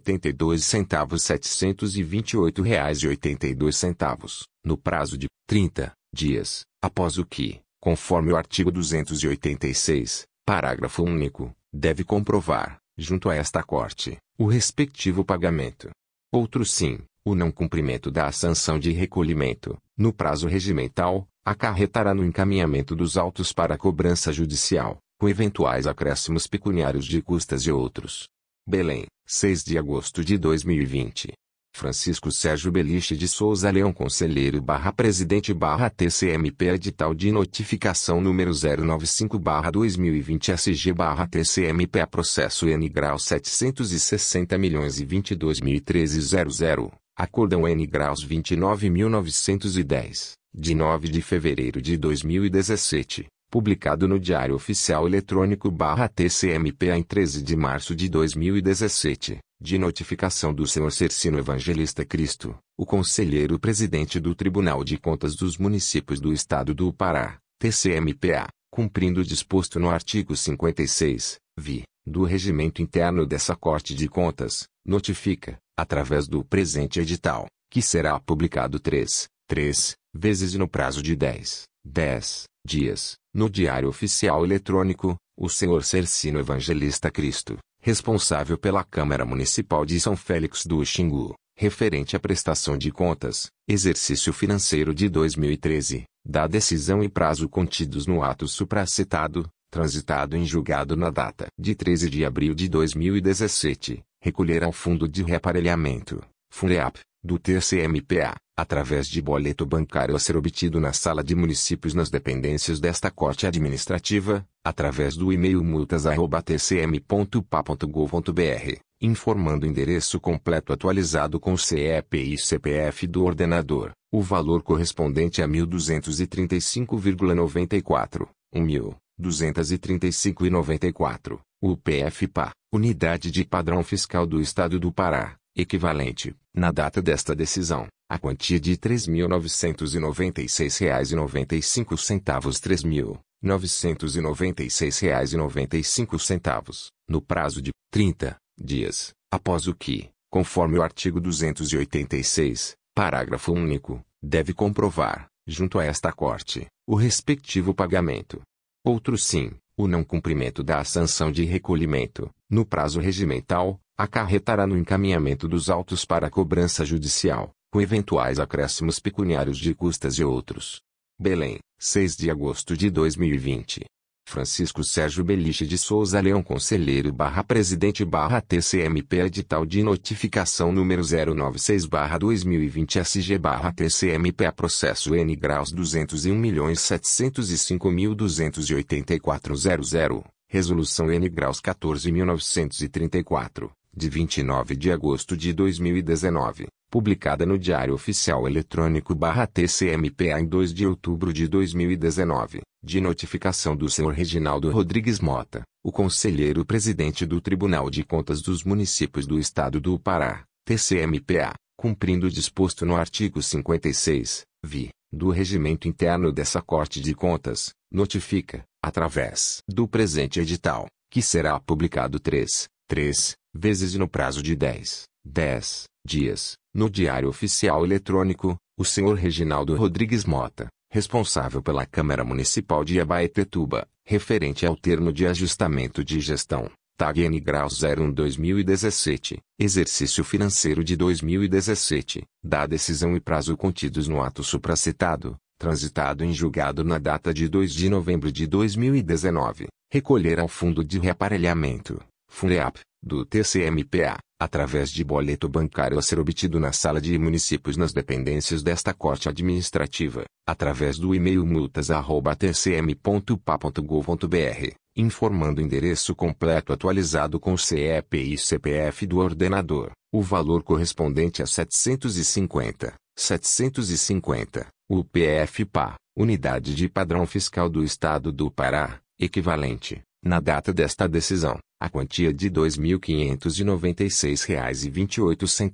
728,82, no prazo de 30 dias, após o que, conforme o artigo 286, parágrafo único, deve comprovar, junto a esta Corte, o respectivo pagamento. Outro sim, o não cumprimento da sanção de recolhimento, no prazo regimental, acarretará no encaminhamento dos autos para cobrança judicial, com eventuais acréscimos pecuniários de custas e outros. Belém, 6 de agosto de 2020. Francisco Sérgio Beliche de Souza Leão Conselheiro barra Presidente barra TCMP Edital de Notificação número 095 barra 2020 SG barra TCMP a processo N grau 760 milhões e 22 mil e 00 Acordão N graus 29.910, de 9 de fevereiro de 2017, publicado no Diário Oficial Eletrônico barra TCMPA em 13 de março de 2017, de notificação do Senhor Cercino Evangelista Cristo, o Conselheiro Presidente do Tribunal de Contas dos Municípios do Estado do Pará, TCMPA, cumprindo o disposto no artigo 56, vi, do Regimento Interno dessa Corte de Contas, notifica, através do presente edital, que será publicado três, três vezes e no prazo de 10, 10 dias, no Diário Oficial Eletrônico, o senhor Cercino Evangelista Cristo, responsável pela Câmara Municipal de São Félix do Xingu, referente à prestação de contas, exercício financeiro de 2013, da decisão e prazo contidos no ato supracitado, transitado em julgado na data de 13 de abril de 2017, recolher ao Fundo de Reaparelhamento, FUNREAP, do TCMPA, através de boleto bancário a ser obtido na sala de municípios nas dependências desta Corte Administrativa, através do e-mail multas@tcm.pa.gov.br, informando o endereço completo atualizado com CEP e CPF do ordenador, o valor correspondente a 1.235,94, 1.235,94, UPF-PA, Unidade de Padrão Fiscal do Estado do Pará, equivalente, na data desta decisão, a quantia de R$ 3.996,95 R$ 3.996,95, no prazo de 30 dias, após o que, conforme o artigo 286, parágrafo único, deve comprovar, junto a esta Corte, o respectivo pagamento. Outro sim, o não cumprimento da sanção de recolhimento, no prazo regimental, acarretará no encaminhamento dos autos para cobrança judicial, com eventuais acréscimos pecuniários de custas e outros. Belém, 6 de agosto de 2020. Francisco Sérgio Beliche de Souza Leão Conselheiro barra Presidente barra TCMP Edital de Notificação número 096 barra 2020 SG barra TCMP processo N graus 201.705.284.00, Resolução N graus 14.934, de 29 de agosto de 2019, publicada no Diário Oficial Eletrônico barra TCMPA em 2 de outubro de 2019, de notificação do Sr. Reginaldo Rodrigues Mota, o Conselheiro Presidente do Tribunal de Contas dos Municípios do Estado do Pará, TCMPA, cumprindo o disposto no artigo 56, vi, do Regimento Interno dessa Corte de Contas, notifica, através do presente edital, que será publicado 3, 3 vezes no prazo de 10, 10 dias, no Diário Oficial Eletrônico, o senhor Reginaldo Rodrigues Mota, responsável pela Câmara Municipal de Abaetetuba, referente ao termo de ajustamento de gestão, TAG N Graus 01 2017, exercício financeiro de 2017, da decisão e prazo contidos no ato supracitado, transitado em julgado na data de 2 de novembro de 2019, recolher ao Fundo de Reaparelhamento, FUNREAP, do TCMPA, através de boleto bancário a ser obtido na sala de municípios nas dependências desta Corte Administrativa, através do e-mail multas@tcm.pa.gov.br, informando o endereço completo atualizado com CEP e CPF do ordenador, o valor correspondente a 750, 750, o PF-PA, Unidade de Padrão Fiscal do Estado do Pará, equivalente, na data desta decisão, a quantia de R$ 2.596,28 R$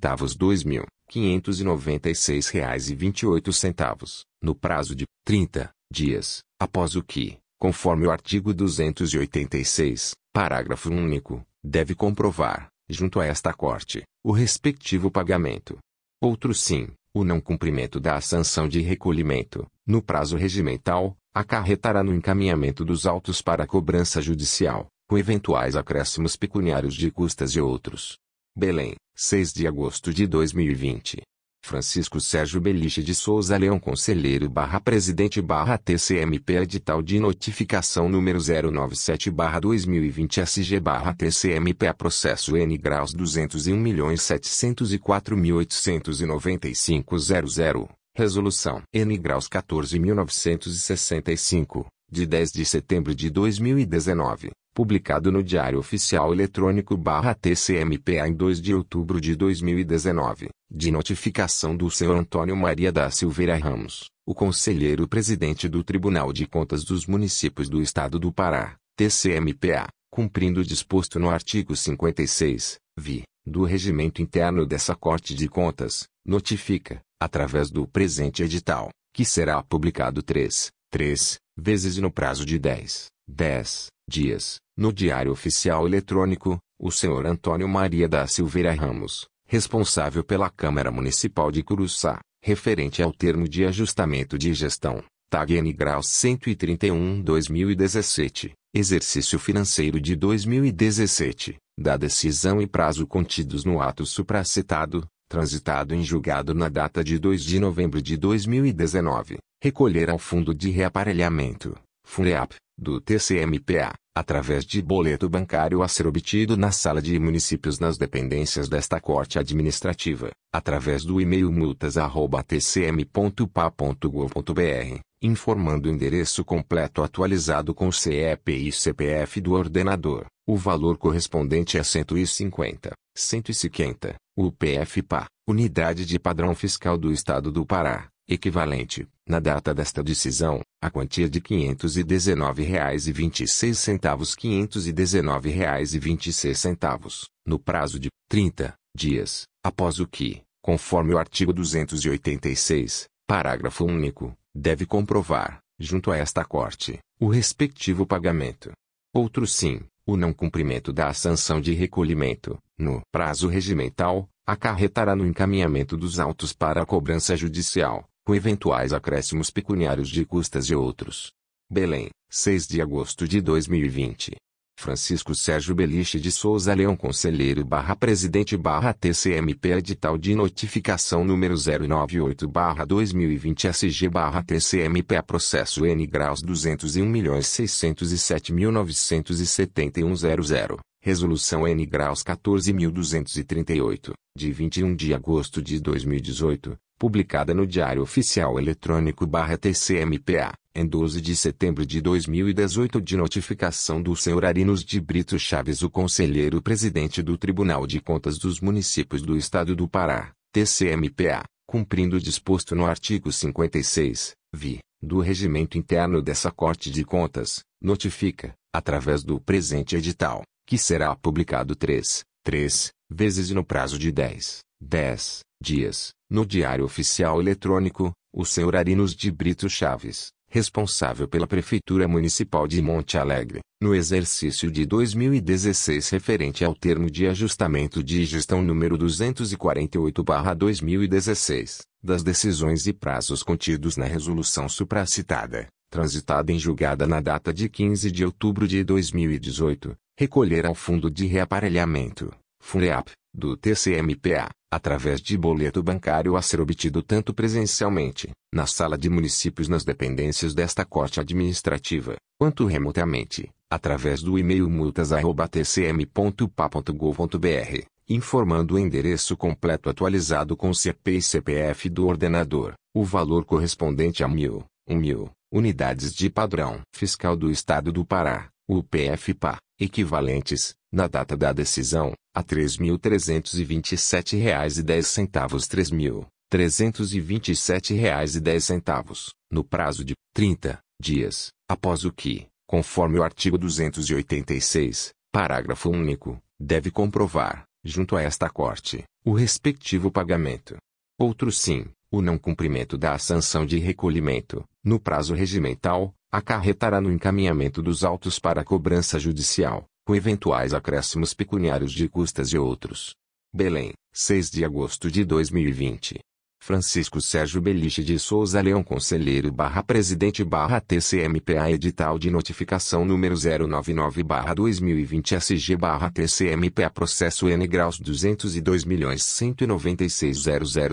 2.596,28, no prazo de 30 dias, após o que, conforme o artigo 286, parágrafo único, deve comprovar, junto a esta Corte, o respectivo pagamento. Outro sim, o não cumprimento da sanção de recolhimento, no prazo regimental, acarretará no encaminhamento dos autos para cobrança judicial, com eventuais acréscimos pecuniários de custas e outros. Belém, 6 de agosto de 2020. Francisco Sérgio Beliche de Souza Leão Conselheiro barra Presidente barra TCMP Edital de Notificação número 097 barra 2020 SG barra TCMP processo N graus 201.704.895.00 Resolução N graus 14.965 de 10 de setembro de 2019 publicado no Diário Oficial Eletrônico barra TCMPA em 2 de outubro de 2019, de notificação do Sr. Antônio Maria da Silveira Ramos, o Conselheiro-Presidente do Tribunal de Contas dos Municípios do Estado do Pará, TCMPA, cumprindo o disposto no artigo 56, vi, do Regimento Interno dessa Corte de Contas, notifica, através do presente edital, que será publicado 3, 3 vezes e no prazo de 10, 10 dias, no Diário Oficial Eletrônico, o senhor Antônio Maria da Silveira Ramos, responsável pela Câmara Municipal de Curuçá, referente ao termo de ajustamento de gestão, TAG N Grau 131-2017, exercício financeiro de 2017, da decisão e prazo contidos no ato supracitado, transitado em julgado na data de 2 de novembro de 2019, recolher ao Fundo de Reaparelhamento, FUNREAP, do TCMPA, através de boleto bancário a ser obtido na sala de municípios nas dependências desta Corte Administrativa, através do e-mail multas@tcm.pa.gov.br, informando o endereço completo atualizado com CEP e CPF do ordenador, o valor correspondente a 150, 150, o PF-PA, Unidade de Padrão Fiscal do Estado do Pará, equivalente, na data desta decisão, a quantia de R$ 519,26 R$ 519,26, no prazo de 30 dias, após o que, conforme o artigo 286, parágrafo único, deve comprovar, junto a esta Corte, o respectivo pagamento. Outro sim, o não cumprimento da sanção de recolhimento, no prazo regimental, acarretará no encaminhamento dos autos para a cobrança judicial, com eventuais acréscimos pecuniários de custas e outros. Belém, 6 de agosto de 2020. Francisco Sérgio Beliche de Souza Leão Conselheiro barra Presidente barra TCMP Edital de Notificação número 098 barra 2020 SG barra TCMP processo N graus 201.607.971.00 Resolução N graus 14.238, de 21 de agosto de 2018, publicada no Diário Oficial Eletrônico TCMPA, em 12 de setembro de 2018 de notificação do Sr. Arinos de Brito Chaves o Conselheiro Presidente do Tribunal de Contas dos Municípios do Estado do Pará, TCMPA, cumprindo o disposto no artigo 56, vi, do Regimento Interno dessa Corte de Contas, notifica, através do presente edital, que será publicado 3, 3 vezes no prazo de 10, 10 dias, no Diário Oficial Eletrônico, o Sr. Arinos de Brito Chaves, responsável pela Prefeitura Municipal de Monte Alegre, no exercício de 2016 referente ao termo de ajustamento de gestão número 248-2016, das decisões e prazos contidos na resolução supracitada, transitada em julgada na data de 15 de outubro de 2018, recolher ao Fundo de Reaparelhamento, FUNREAP, do TCMPA, através de boleto bancário a ser obtido tanto presencialmente, na sala de municípios nas dependências desta Corte Administrativa, quanto remotamente, através do e-mail multas@tcm.pa.gov.br, informando o endereço completo atualizado com CP e CPF do ordenador, o valor correspondente a mil, um mil, unidades de padrão fiscal do Estado do Pará, UPF-PA, equivalentes, na data da decisão, a R$ 3.327,10 R$ 3.327,10, no prazo de 30 dias, após o que, conforme o artigo 286, parágrafo único, deve comprovar, junto a esta Corte, o respectivo pagamento. Outro sim, o não cumprimento da sanção de recolhimento, no prazo regimental, acarretará no encaminhamento dos autos para cobrança judicial, com eventuais acréscimos pecuniários de custas e outros. Belém, 6 de agosto de 2020. Francisco Sérgio Beliche de Souza Leão Conselheiro barra Presidente barra TCMPA Edital de Notificação número 099 barra 2020 SG barra TCMPA Processo N graus 202 milhões 196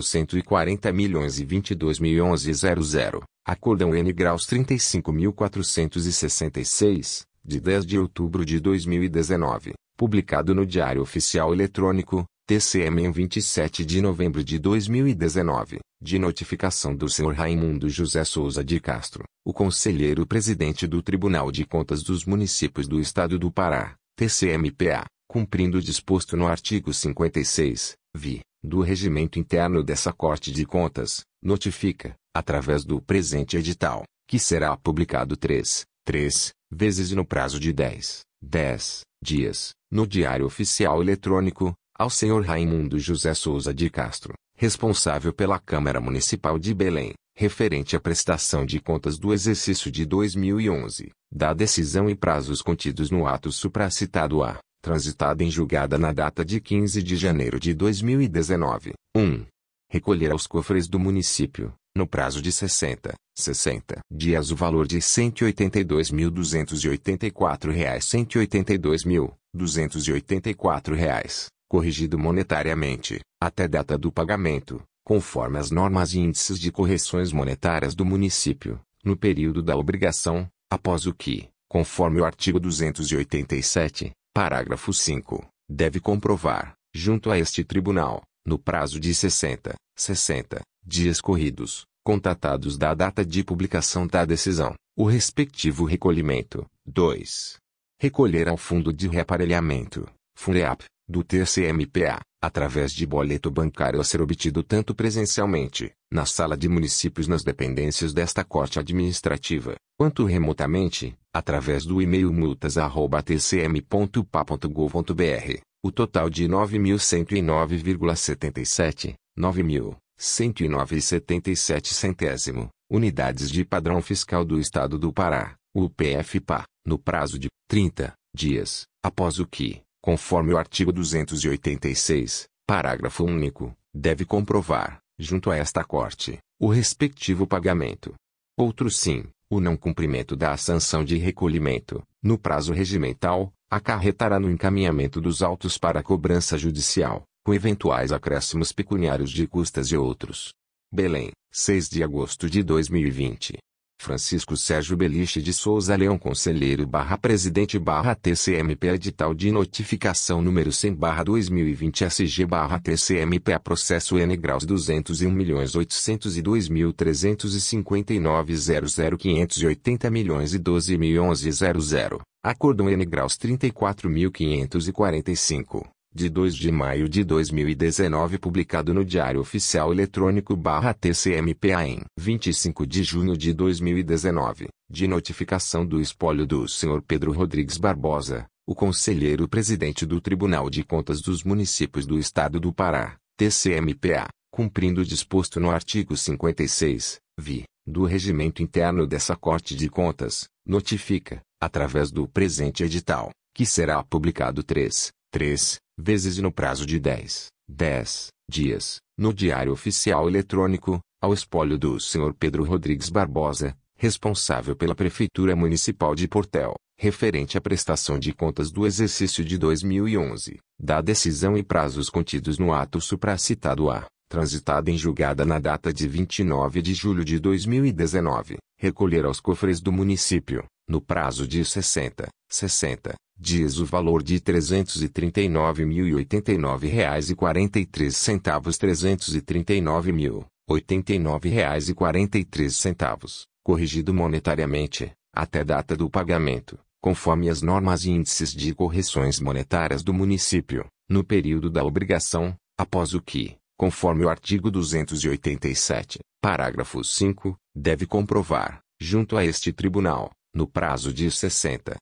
140 milhões e 22 milhões 00 Acordão N graus 35.466 de 10 de outubro de 2019 publicado no Diário Oficial Eletrônico TCM em 27 de novembro de 2019, de notificação do Sr. Raimundo José Souza de Castro, o conselheiro presidente do Tribunal de Contas dos Municípios do Estado do Pará, TCMPA, cumprindo o disposto no artigo 56, vi, do regimento interno dessa Corte de Contas, notifica, através do presente edital, que será publicado 3, 3 vezes no prazo de 10, 10 dias, no Diário Oficial Eletrônico, ao senhor Raimundo José Souza de Castro, responsável pela Câmara Municipal de Belém, referente à prestação de contas do exercício de 2011, da decisão e prazos contidos no ato supracitado A, transitada em julgada na data de 15 de janeiro de 2019. 1. Recolher aos cofres do município, no prazo de 60, 60 dias o valor de R$ 182.284 R$ 182.284 corrigido monetariamente, até data do pagamento, conforme as normas e índices de correções monetárias do município, no período da obrigação, após o que, conforme o artigo 287, parágrafo 5, deve comprovar, junto a este tribunal, no prazo de 60, 60 dias corridos, contatados da data de publicação da decisão, o respectivo recolhimento. 2. Recolher ao Fundo de Reaparelhamento, FUNREAP, do TCMPA, através de boleto bancário a ser obtido tanto presencialmente, na sala de municípios nas dependências desta Corte Administrativa, quanto remotamente, através do e-mail multas@tcm.pa.gov.br, o total de 9.109,77, 9.109,77 centésimo, unidades de padrão fiscal do Estado do Pará, UPF-PA, no prazo de 30 dias, após o que, conforme o artigo 286, parágrafo único, deve comprovar, junto a esta Corte, o respectivo pagamento. Outro sim, o não cumprimento da sanção de recolhimento, no prazo regimental, acarretará no encaminhamento dos autos para cobrança judicial, com eventuais acréscimos pecuniários de custas e outros. Belém, 6 de agosto de 2020. Francisco Sérgio Beliche de Souza Leão Conselheiro barra Presidente barra TCMP Edital de Notificação número 100 barra 2020 SG barra TCMP Processo N graus 201 milhões 802 mil 359 00580 milhões e 12 mil 11 00 Acordão N graus 34.545 de 2 de maio de 2019 publicado no Diário Oficial Eletrônico barra TCMPA em 25 de junho de 2019, de notificação do espólio do Sr. Pedro Rodrigues Barbosa, o conselheiro presidente do Tribunal de Contas dos Municípios do Estado do Pará, TCMPA, cumprindo o disposto no artigo 56, vi, do regimento interno dessa Corte de Contas, notifica, através do presente edital, que será publicado 3, 3, vezes e no prazo de 10, 10 dias, no Diário Oficial Eletrônico, ao espólio do Sr. Pedro Rodrigues Barbosa, responsável pela Prefeitura Municipal de Portel, referente à prestação de contas do exercício de 2011, da decisão e prazos contidos no ato supracitado A, transitada em julgada na data de 29 de julho de 2019, recolher aos cofres do município, no prazo de 60, 60 dias o valor de R$ 339.089,43 339.089,43 corrigido monetariamente, até data do pagamento, conforme as normas e índices de correções monetárias do município, no período da obrigação, após o que, conforme o artigo 287, parágrafo 5, deve comprovar, junto a este tribunal, no prazo de 60,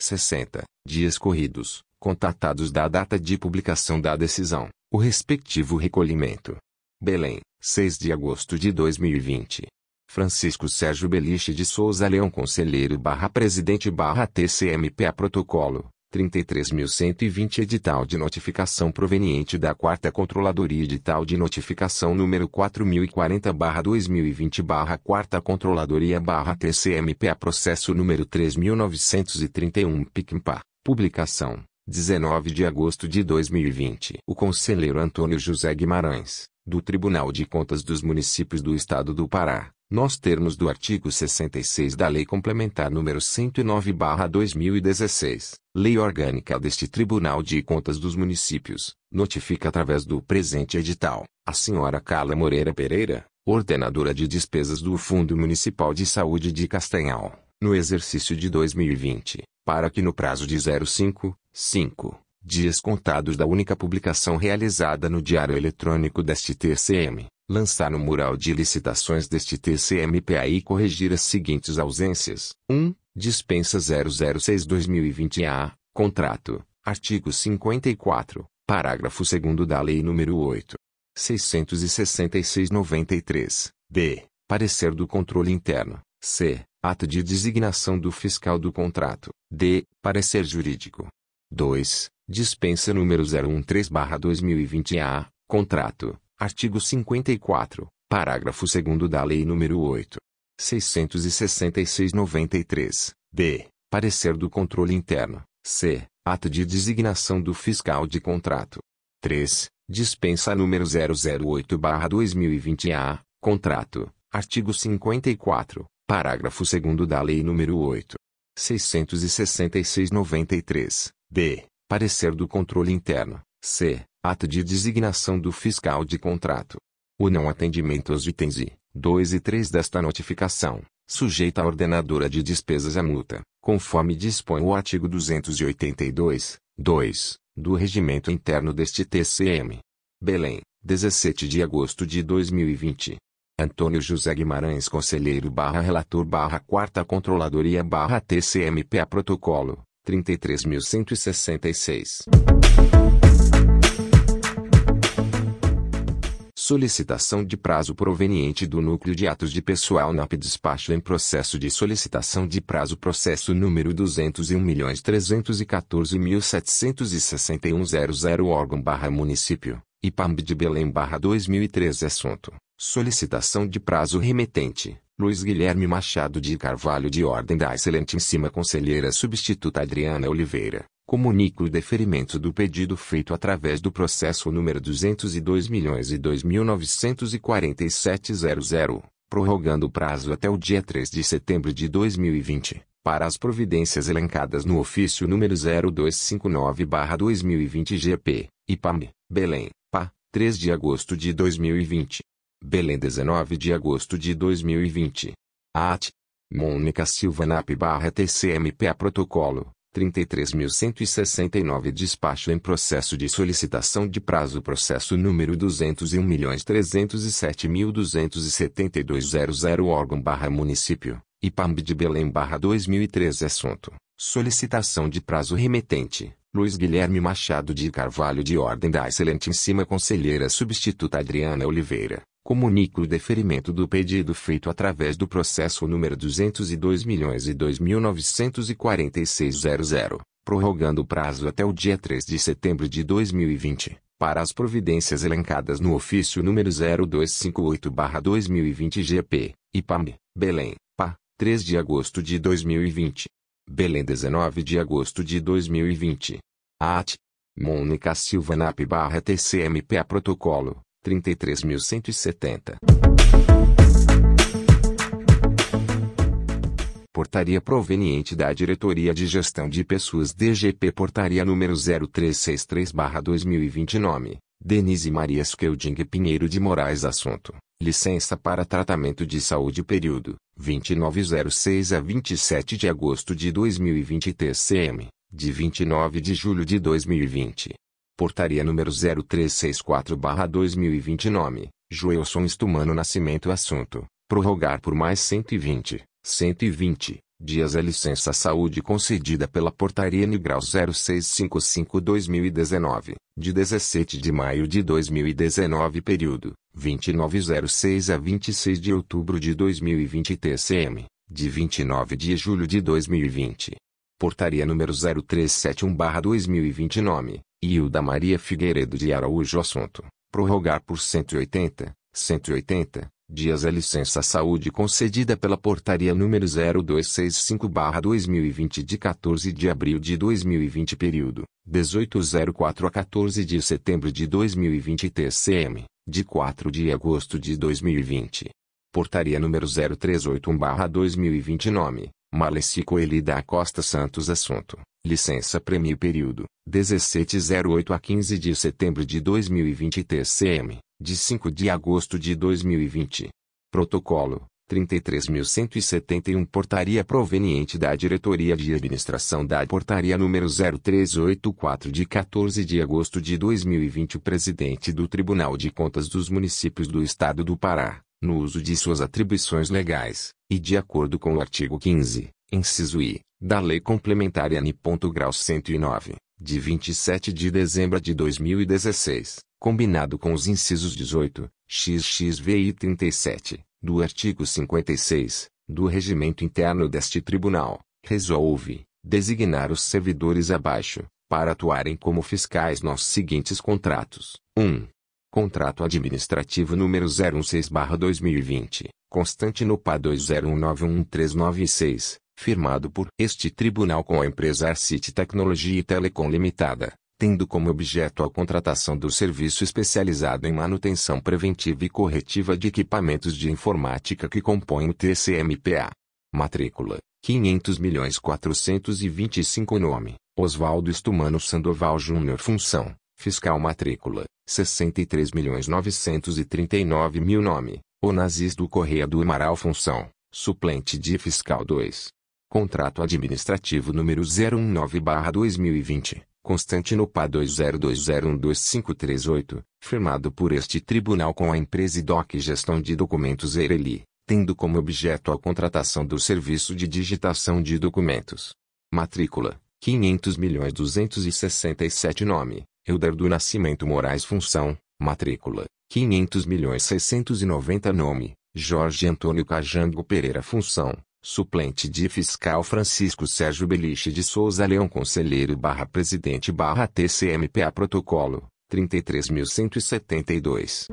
60 dias corridos, contatados da data de publicação da decisão, o respectivo recolhimento. Belém, 6 de agosto de 2020. Francisco Sérgio Beliche de Souza Leão Conselheiro barra Presidente barra TCMPA Protocolo, 33.120 Edital de notificação proveniente da 4 Controladoria Edital de notificação número 4040 barra 2020 barra 4 Controladoria TCMPA Processo número 3.931 PICMPA, Publicação, 19 de agosto de 2020 O Conselheiro Antônio José Guimarães, do Tribunal de Contas dos Municípios do Estado do Pará nos termos do artigo 66 da Lei Complementar nº 109/2016, Lei Orgânica deste Tribunal de Contas dos Municípios, notifica através do presente edital, a senhora Carla Moreira Pereira, ordenadora de despesas do Fundo Municipal de Saúde de Castanhal, no exercício de 2020, para que no prazo de 05, 5 dias contados da única publicação realizada no Diário Eletrônico deste TCM, lançar no mural de licitações deste TCMPA e corrigir as seguintes ausências. 1. Dispensa 006-2020-A, contrato, artigo 54, parágrafo 2 da Lei nº 8. 666-93, b. Parecer do controle interno, c. Ato de designação do fiscal do contrato, d. Parecer jurídico. 2. Dispensa número 013-2020-A, contrato, Artigo 54, parágrafo 2 da Lei nº 8. 666-93, b. Parecer do controle interno, c. Ato de designação do fiscal de contrato. 3. Dispensa número 008-2020-A, contrato, artigo 54, parágrafo 2 da Lei nº 8. 666-93, b. Parecer do controle interno, c. Ato de designação do fiscal de contrato. O não atendimento aos itens I, 2 e 3 desta notificação, sujeita a ordenadora de despesas à multa, conforme dispõe o artigo 282, 2, do Regimento Interno deste TCM. Belém, 17 de agosto de 2020. Antônio José Guimarães Conselheiro barra Relator barra Quarta Controladoria barra TCMPA Protocolo, 33.166. Solicitação de prazo proveniente do Núcleo de Atos de Pessoal NAP Despacho em processo de solicitação de prazo processo número 201.314.761.00 órgão barra município, IPAMB de Belém barra 2013 Assunto, solicitação de prazo remetente, Luiz Guilherme Machado de Carvalho de Ordem da Excelentíssima Conselheira Substituta Adriana Oliveira, Comunico o deferimento do pedido feito através do processo número 202.002.947.00, prorrogando o prazo até o dia 3 de setembro de 2020, para as providências elencadas no ofício número 0259-2020 GP, IPAM, Belém, PA, 3 de agosto de 2020. Belém 19 de agosto de 2020. AT. Mônica Silva NAP barra TCMPA Protocolo 33.169 Despacho em processo de solicitação de prazo Processo número 201.307.272.00 Órgão barra Município, IPAMB de Belém barra 2013 Assunto, solicitação de prazo remetente, Luiz Guilherme Machado de Carvalho de Ordem da Excelentíssima Conselheira Substituta Adriana Oliveira, Comunico o deferimento do pedido feito através do processo número 202.002.946.00, prorrogando o prazo até o dia 3 de setembro de 2020, para as providências elencadas no ofício número 0258-2020 GP, IPAM, Belém, PA, 3 de agosto de 2020. Belém 19 de agosto de 2020. AT. Mônica Silva NAP barra TCMPA Protocolo 33.170. Portaria proveniente da Diretoria de Gestão de Pessoas DGP Portaria número 0363-2020 Nome, Denise Maria Skelding Pinheiro de Moraes Assunto, Licença para tratamento de saúde período 2906 a 27 de agosto de 2020 TCM, de 29 de julho de 2020. Portaria número 0364/2020 nome: Joelson Estumano Nascimento assunto: prorrogar por mais 120, 120 dias a licença saúde concedida pela Portaria Nigral 0655-2019, de 17 de maio de 2019 período 2906 a 26 de outubro de 2020 TCM, de 29 de julho de 2020. Portaria número 0371-2020 nome, Hilda Maria Figueiredo de Araújo assunto, prorrogar por 180, 180, dias a licença saúde concedida pela Portaria número 0265-2020 de 14 de abril de 2020 período, 1804 a 14 de setembro de 2020 TCM, de 4 de agosto de 2020. Portaria número 0381-2020 nome, Maleci Coelho da Costa Santos Assunto, licença prêmio período, 1708 a 15 de setembro de 2020 TCM, de 5 de agosto de 2020. Protocolo 33.171 Portaria proveniente da Diretoria de Administração da Portaria número 0384 de 14 de agosto de 2020 O Presidente do Tribunal de Contas dos Municípios do Estado do Pará, no uso de suas atribuições legais, e de acordo com o artigo 15, inciso I, da Lei Complementar N. Grau 109, de 27 de dezembro de 2016, combinado com os incisos 18, XXV e 37, do artigo 56, do Regimento Interno deste Tribunal, resolve designar os servidores abaixo, para atuarem como fiscais nos seguintes contratos. 1. Contrato Administrativo número 016-2020, constante no PA 20191396, firmado por este tribunal com a empresa Arcite Tecnologia e Telecom Limitada, tendo como objeto a contratação do serviço especializado em manutenção preventiva e corretiva de equipamentos de informática que compõem o TCMPA. Matrícula: 500 milhões 425 Nome: Oswaldo Estumano Sandoval Júnior Função: Fiscal Matrícula: 63 milhões 939 mil Nome: Onassis do Correia do Amaral Função: Suplente de Fiscal 2. Contrato Administrativo número 019-2020 constante no PA 2020125338, firmado por este tribunal com a empresa Doc Gestão de Documentos Eireli, tendo como objeto a contratação do serviço de digitação de documentos. Matrícula: 500.267 Nome: Euder do Nascimento Moraes Função: Matrícula: 500.690 Nome: Jorge Antônio Cajango Pereira Função: Suplente de Fiscal Francisco Sérgio Beliche de Souza Leão Conselheiro barra Presidente barra TCMPA Protocolo, 33.172.